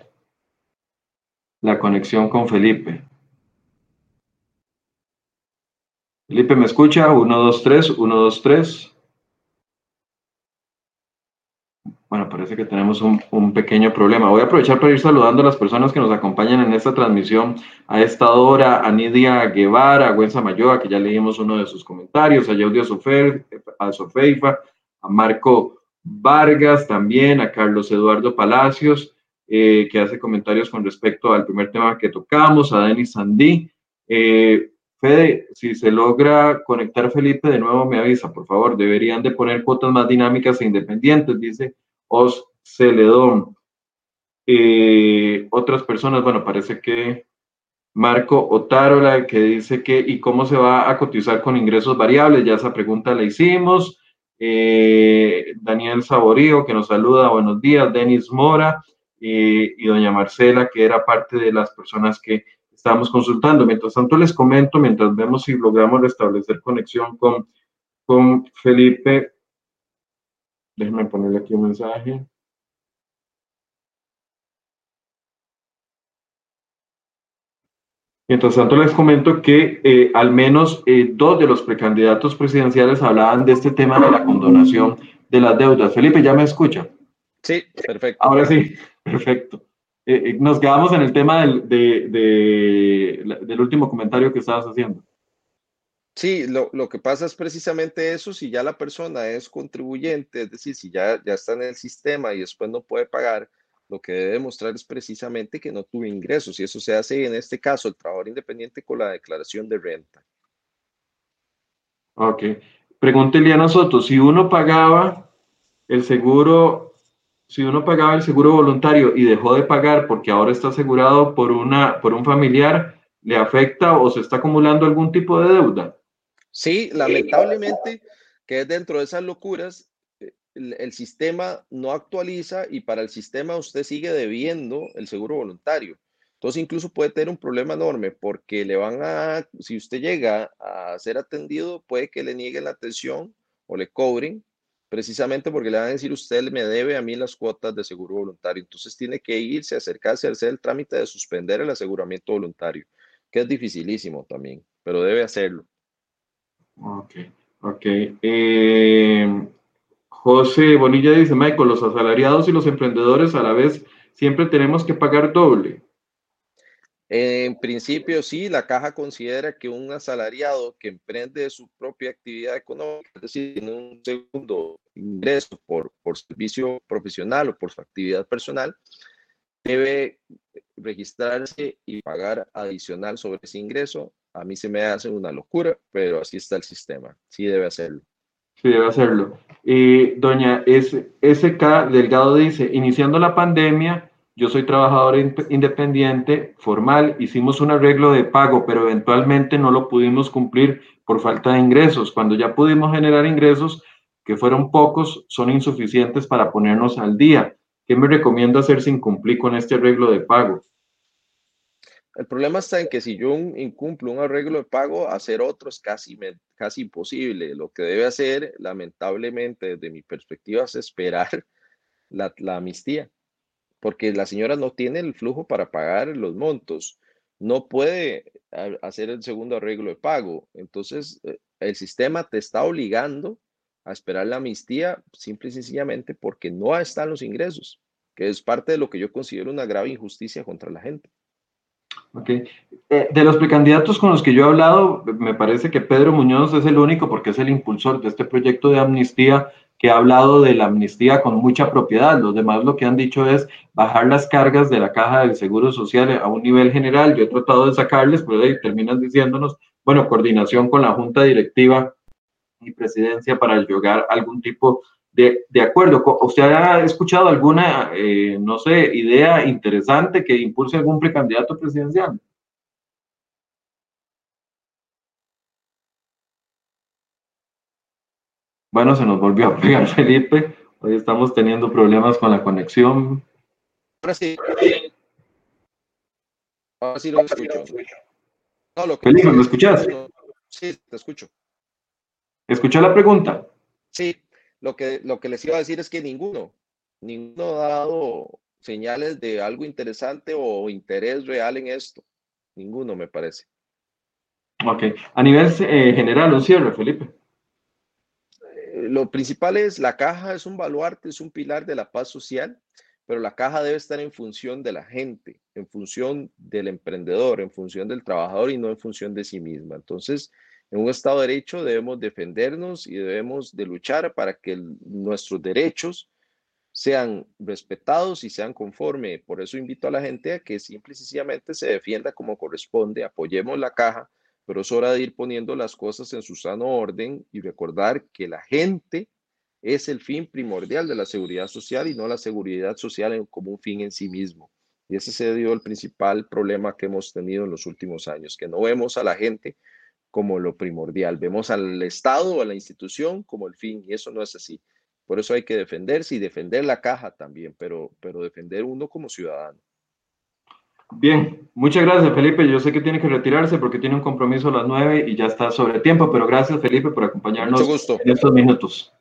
la conexión con Felipe. Felipe, ¿me escucha? 1, 2, 3, 1, 2, 3. Bueno, parece que tenemos un, un, pequeño problema. Voy a aprovechar para ir saludando a las personas que nos acompañan en esta transmisión a esta hora. A Nidia Guevara, a Gwen Samayoa, que ya leímos uno de sus comentarios, a Yaudio Sofer, a Sofeifa, a Marco Vargas también, a Carlos Eduardo Palacios, eh, que hace comentarios con respecto al primer tema que tocamos, a Denis Sandí. Eh, Fede, si se logra conectar Felipe, de nuevo me avisa, por favor. Deberían de poner cuotas más dinámicas e independientes, dice Os Celedón. Eh, otras personas, bueno, parece que Marco Otárola, que dice que, ¿y cómo se va a cotizar con ingresos variables? Ya esa pregunta la hicimos. Eh, Daniel Saborío, que nos saluda, buenos días, Denis Mora eh, y doña Marcela, que era parte de las personas que estábamos consultando. Mientras tanto, les comento, mientras vemos si logramos restablecer conexión con, con Felipe, déjenme ponerle aquí un mensaje. Mientras tanto, les comento que eh, al menos eh, dos de los precandidatos presidenciales hablaban de este tema de la condonación de las deudas. Felipe, ¿ya me escucha? Sí, perfecto. Ahora sí, perfecto. Eh, nos quedamos en el tema del, del último comentario que estabas haciendo. Sí, lo, lo, que pasa es precisamente eso, si ya la persona es contribuyente, es decir, si ya, ya está en el sistema y después no puede pagar, lo que debe demostrar es precisamente que no tuvo ingresos y eso se hace en este caso el trabajador independiente con la declaración de renta. Ok. Pregunta Eliana Soto, si uno pagaba el seguro, si uno pagaba el seguro voluntario y dejó de pagar porque ahora está asegurado por, una, por un familiar, ¿le afecta o se está acumulando algún tipo de deuda? Sí, lamentablemente que dentro de esas locuras eh, el, sistema no actualiza y para el sistema usted sigue debiendo el seguro voluntario. Entonces incluso puede tener un problema enorme porque le van a, si usted llega a ser atendido, puede que le nieguen la atención o le cobren precisamente porque le van a decir usted me debe a mí las cuotas de seguro voluntario. Entonces tiene que irse, acercarse a hacer el trámite de suspender el aseguramiento voluntario, que es dificilísimo también, pero debe hacerlo. Ok, ok. Eh, José Bonilla dice, Michael, los asalariados y los emprendedores a la vez siempre tenemos que pagar doble. En principio, sí, la caja considera que un asalariado que emprende su propia actividad económica, es decir, tiene un segundo ingreso por, por servicio profesional o por su actividad personal, debe registrarse y pagar adicional sobre ese ingreso. A mí se me hace una locura, pero así está el sistema. Sí debe hacerlo. Sí, debe hacerlo. Doña SK Delgado dice, iniciando la pandemia, yo soy trabajador independiente, formal, hicimos un arreglo de pago, pero eventualmente no lo pudimos cumplir por falta de ingresos. Cuando ya pudimos generar ingresos, que fueron pocos, son insuficientes para ponernos al día. ¿Qué me recomiendo hacer sin cumplir con este arreglo de pago? El problema está en que si yo incumplo un arreglo de pago, hacer otro es casi, casi imposible. Lo que debe hacer, lamentablemente, desde mi perspectiva, es esperar la, la amnistía porque la señora no tiene el flujo para pagar los montos, no puede hacer el segundo arreglo de pago. Entonces, eh, el sistema te está obligando a esperar la amnistía simple y sencillamente porque no están los ingresos, que es parte de lo que yo considero una grave injusticia contra la gente. Ok. Eh, de los precandidatos con los que yo he hablado, me parece que Pedro Muñoz es el único porque es el impulsor de este proyecto de amnistía que ha hablado de la amnistía con mucha propiedad. Los demás lo que han dicho es bajar las cargas de la caja del Seguro Social a un nivel general. Yo he tratado de sacarles, pero ahí terminan diciéndonos, bueno, coordinación con la Junta Directiva y Presidencia para llegar algún tipo de, de acuerdo. ¿Usted ha escuchado alguna, eh, no sé, idea interesante que impulse algún precandidato presidencial? Bueno, se nos volvió a pegar Felipe. Hoy estamos teniendo problemas con la conexión. Ahora sí. Ahora sí lo escucho. Felipe, ¿me escuchas? Sí, te escucho. ¿Escuchó la pregunta? Sí, lo que, lo que les iba a decir es que ninguno, ninguno ha dado señales de algo interesante o interés real en esto. Ninguno, me parece. Ok. A nivel eh, general, un cierre, Felipe lo principal es la caja es un baluarte, es un pilar de la paz social, pero la caja debe estar en función de la gente, en función del emprendedor, en función del trabajador y no en función de sí misma. Entonces, en un Estado de Derecho debemos defendernos y debemos de luchar para que nuestros derechos sean respetados y sean conforme. Por eso invito a la gente a que simple y sencillamente se defienda como corresponde, apoyemos la caja, pero es hora de ir poniendo las cosas en su sano orden y recordar que la gente es el fin primordial de la seguridad social y no la seguridad social como un fin en sí mismo. Y ese se dio el principal problema que hemos tenido en los últimos años, que no vemos a la gente como lo primordial, vemos al Estado o a la institución como el fin, y eso no es así. Por eso hay que defenderse y defender la caja también, pero, pero defender uno como ciudadano. Bien, muchas gracias Felipe. Yo sé que tiene que retirarse porque tiene un compromiso a las nueve y ya está sobre tiempo, pero gracias Felipe por acompañarnos en estos minutos.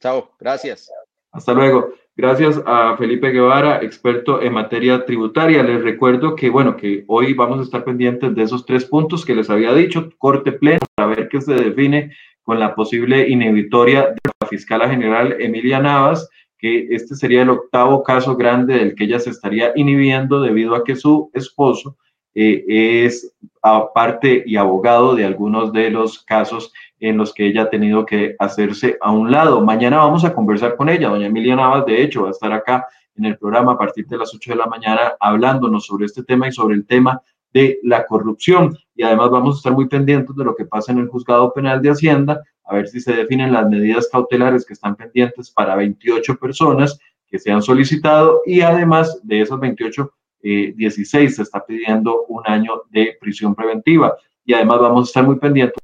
Chao, gracias. Hasta luego. Gracias a Felipe Guevara, experto en materia tributaria. Les recuerdo que, bueno, que hoy vamos a estar pendientes de esos tres puntos que les había dicho, corte pleno, para ver qué se define con la posible inhibitoria de la fiscala general Emilia Navas que este sería el octavo caso grande del que ella se estaría inhibiendo debido a que su esposo eh, es aparte y abogado de algunos de los casos en los que ella ha tenido que hacerse a un lado. Mañana vamos a conversar con ella. Doña Emilia Navas, de hecho, va a estar acá en el programa a partir de las 8 de la mañana hablándonos sobre este tema y sobre el tema de la corrupción. Y además vamos a estar muy pendientes de lo que pasa en el juzgado penal de Hacienda, a ver si se definen las medidas cautelares que están pendientes para 28 personas que se han solicitado y además de esas 28, 16 eh, se está pidiendo un año de prisión preventiva. Y además vamos a estar muy pendientes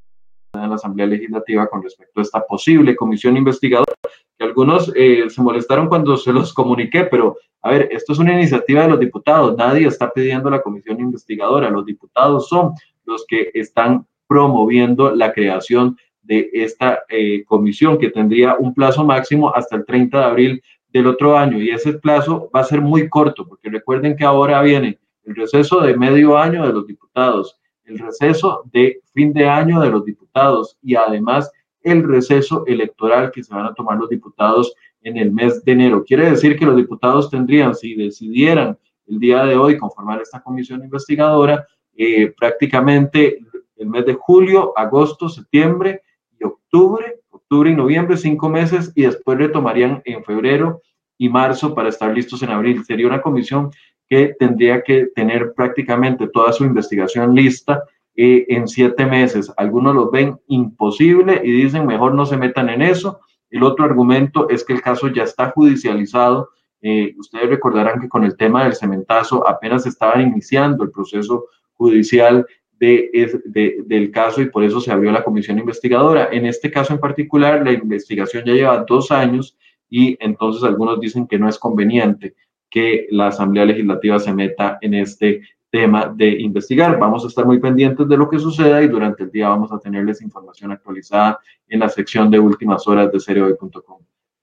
en la Asamblea Legislativa con respecto a esta posible comisión investigadora, que algunos eh, se molestaron cuando se los comuniqué, pero a ver, esto es una iniciativa de los diputados, nadie está pidiendo la comisión investigadora, los diputados son los que están promoviendo la creación de esta eh, comisión que tendría un plazo máximo hasta el 30 de abril del otro año y ese plazo va a ser muy corto porque recuerden que ahora viene el receso de medio año de los diputados, el receso de fin de año de los diputados y además el receso electoral que se van a tomar los diputados en el mes de enero. Quiere decir que los diputados tendrían, si decidieran el día de hoy conformar esta comisión investigadora, eh, prácticamente el mes de julio, agosto, septiembre y octubre, octubre y noviembre, cinco meses, y después retomarían en febrero y marzo para estar listos en abril. Sería una comisión que tendría que tener prácticamente toda su investigación lista eh, en siete meses. Algunos lo ven imposible y dicen mejor no se metan en eso. El otro argumento es que el caso ya está judicializado. Eh, ustedes recordarán que con el tema del cementazo apenas estaban iniciando el proceso judicial de, del caso y por eso se abrió la comisión investigadora. En este caso en particular, la investigación ya lleva dos años y entonces algunos dicen que no es conveniente que la Asamblea Legislativa se meta en este tema de investigar. Vamos a estar muy pendientes de lo que suceda y durante el día vamos a tenerles información actualizada en la sección de últimas horas de seriohoy.com.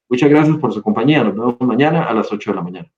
Muchas gracias por su compañía. Nos vemos mañana a las 8 de la mañana.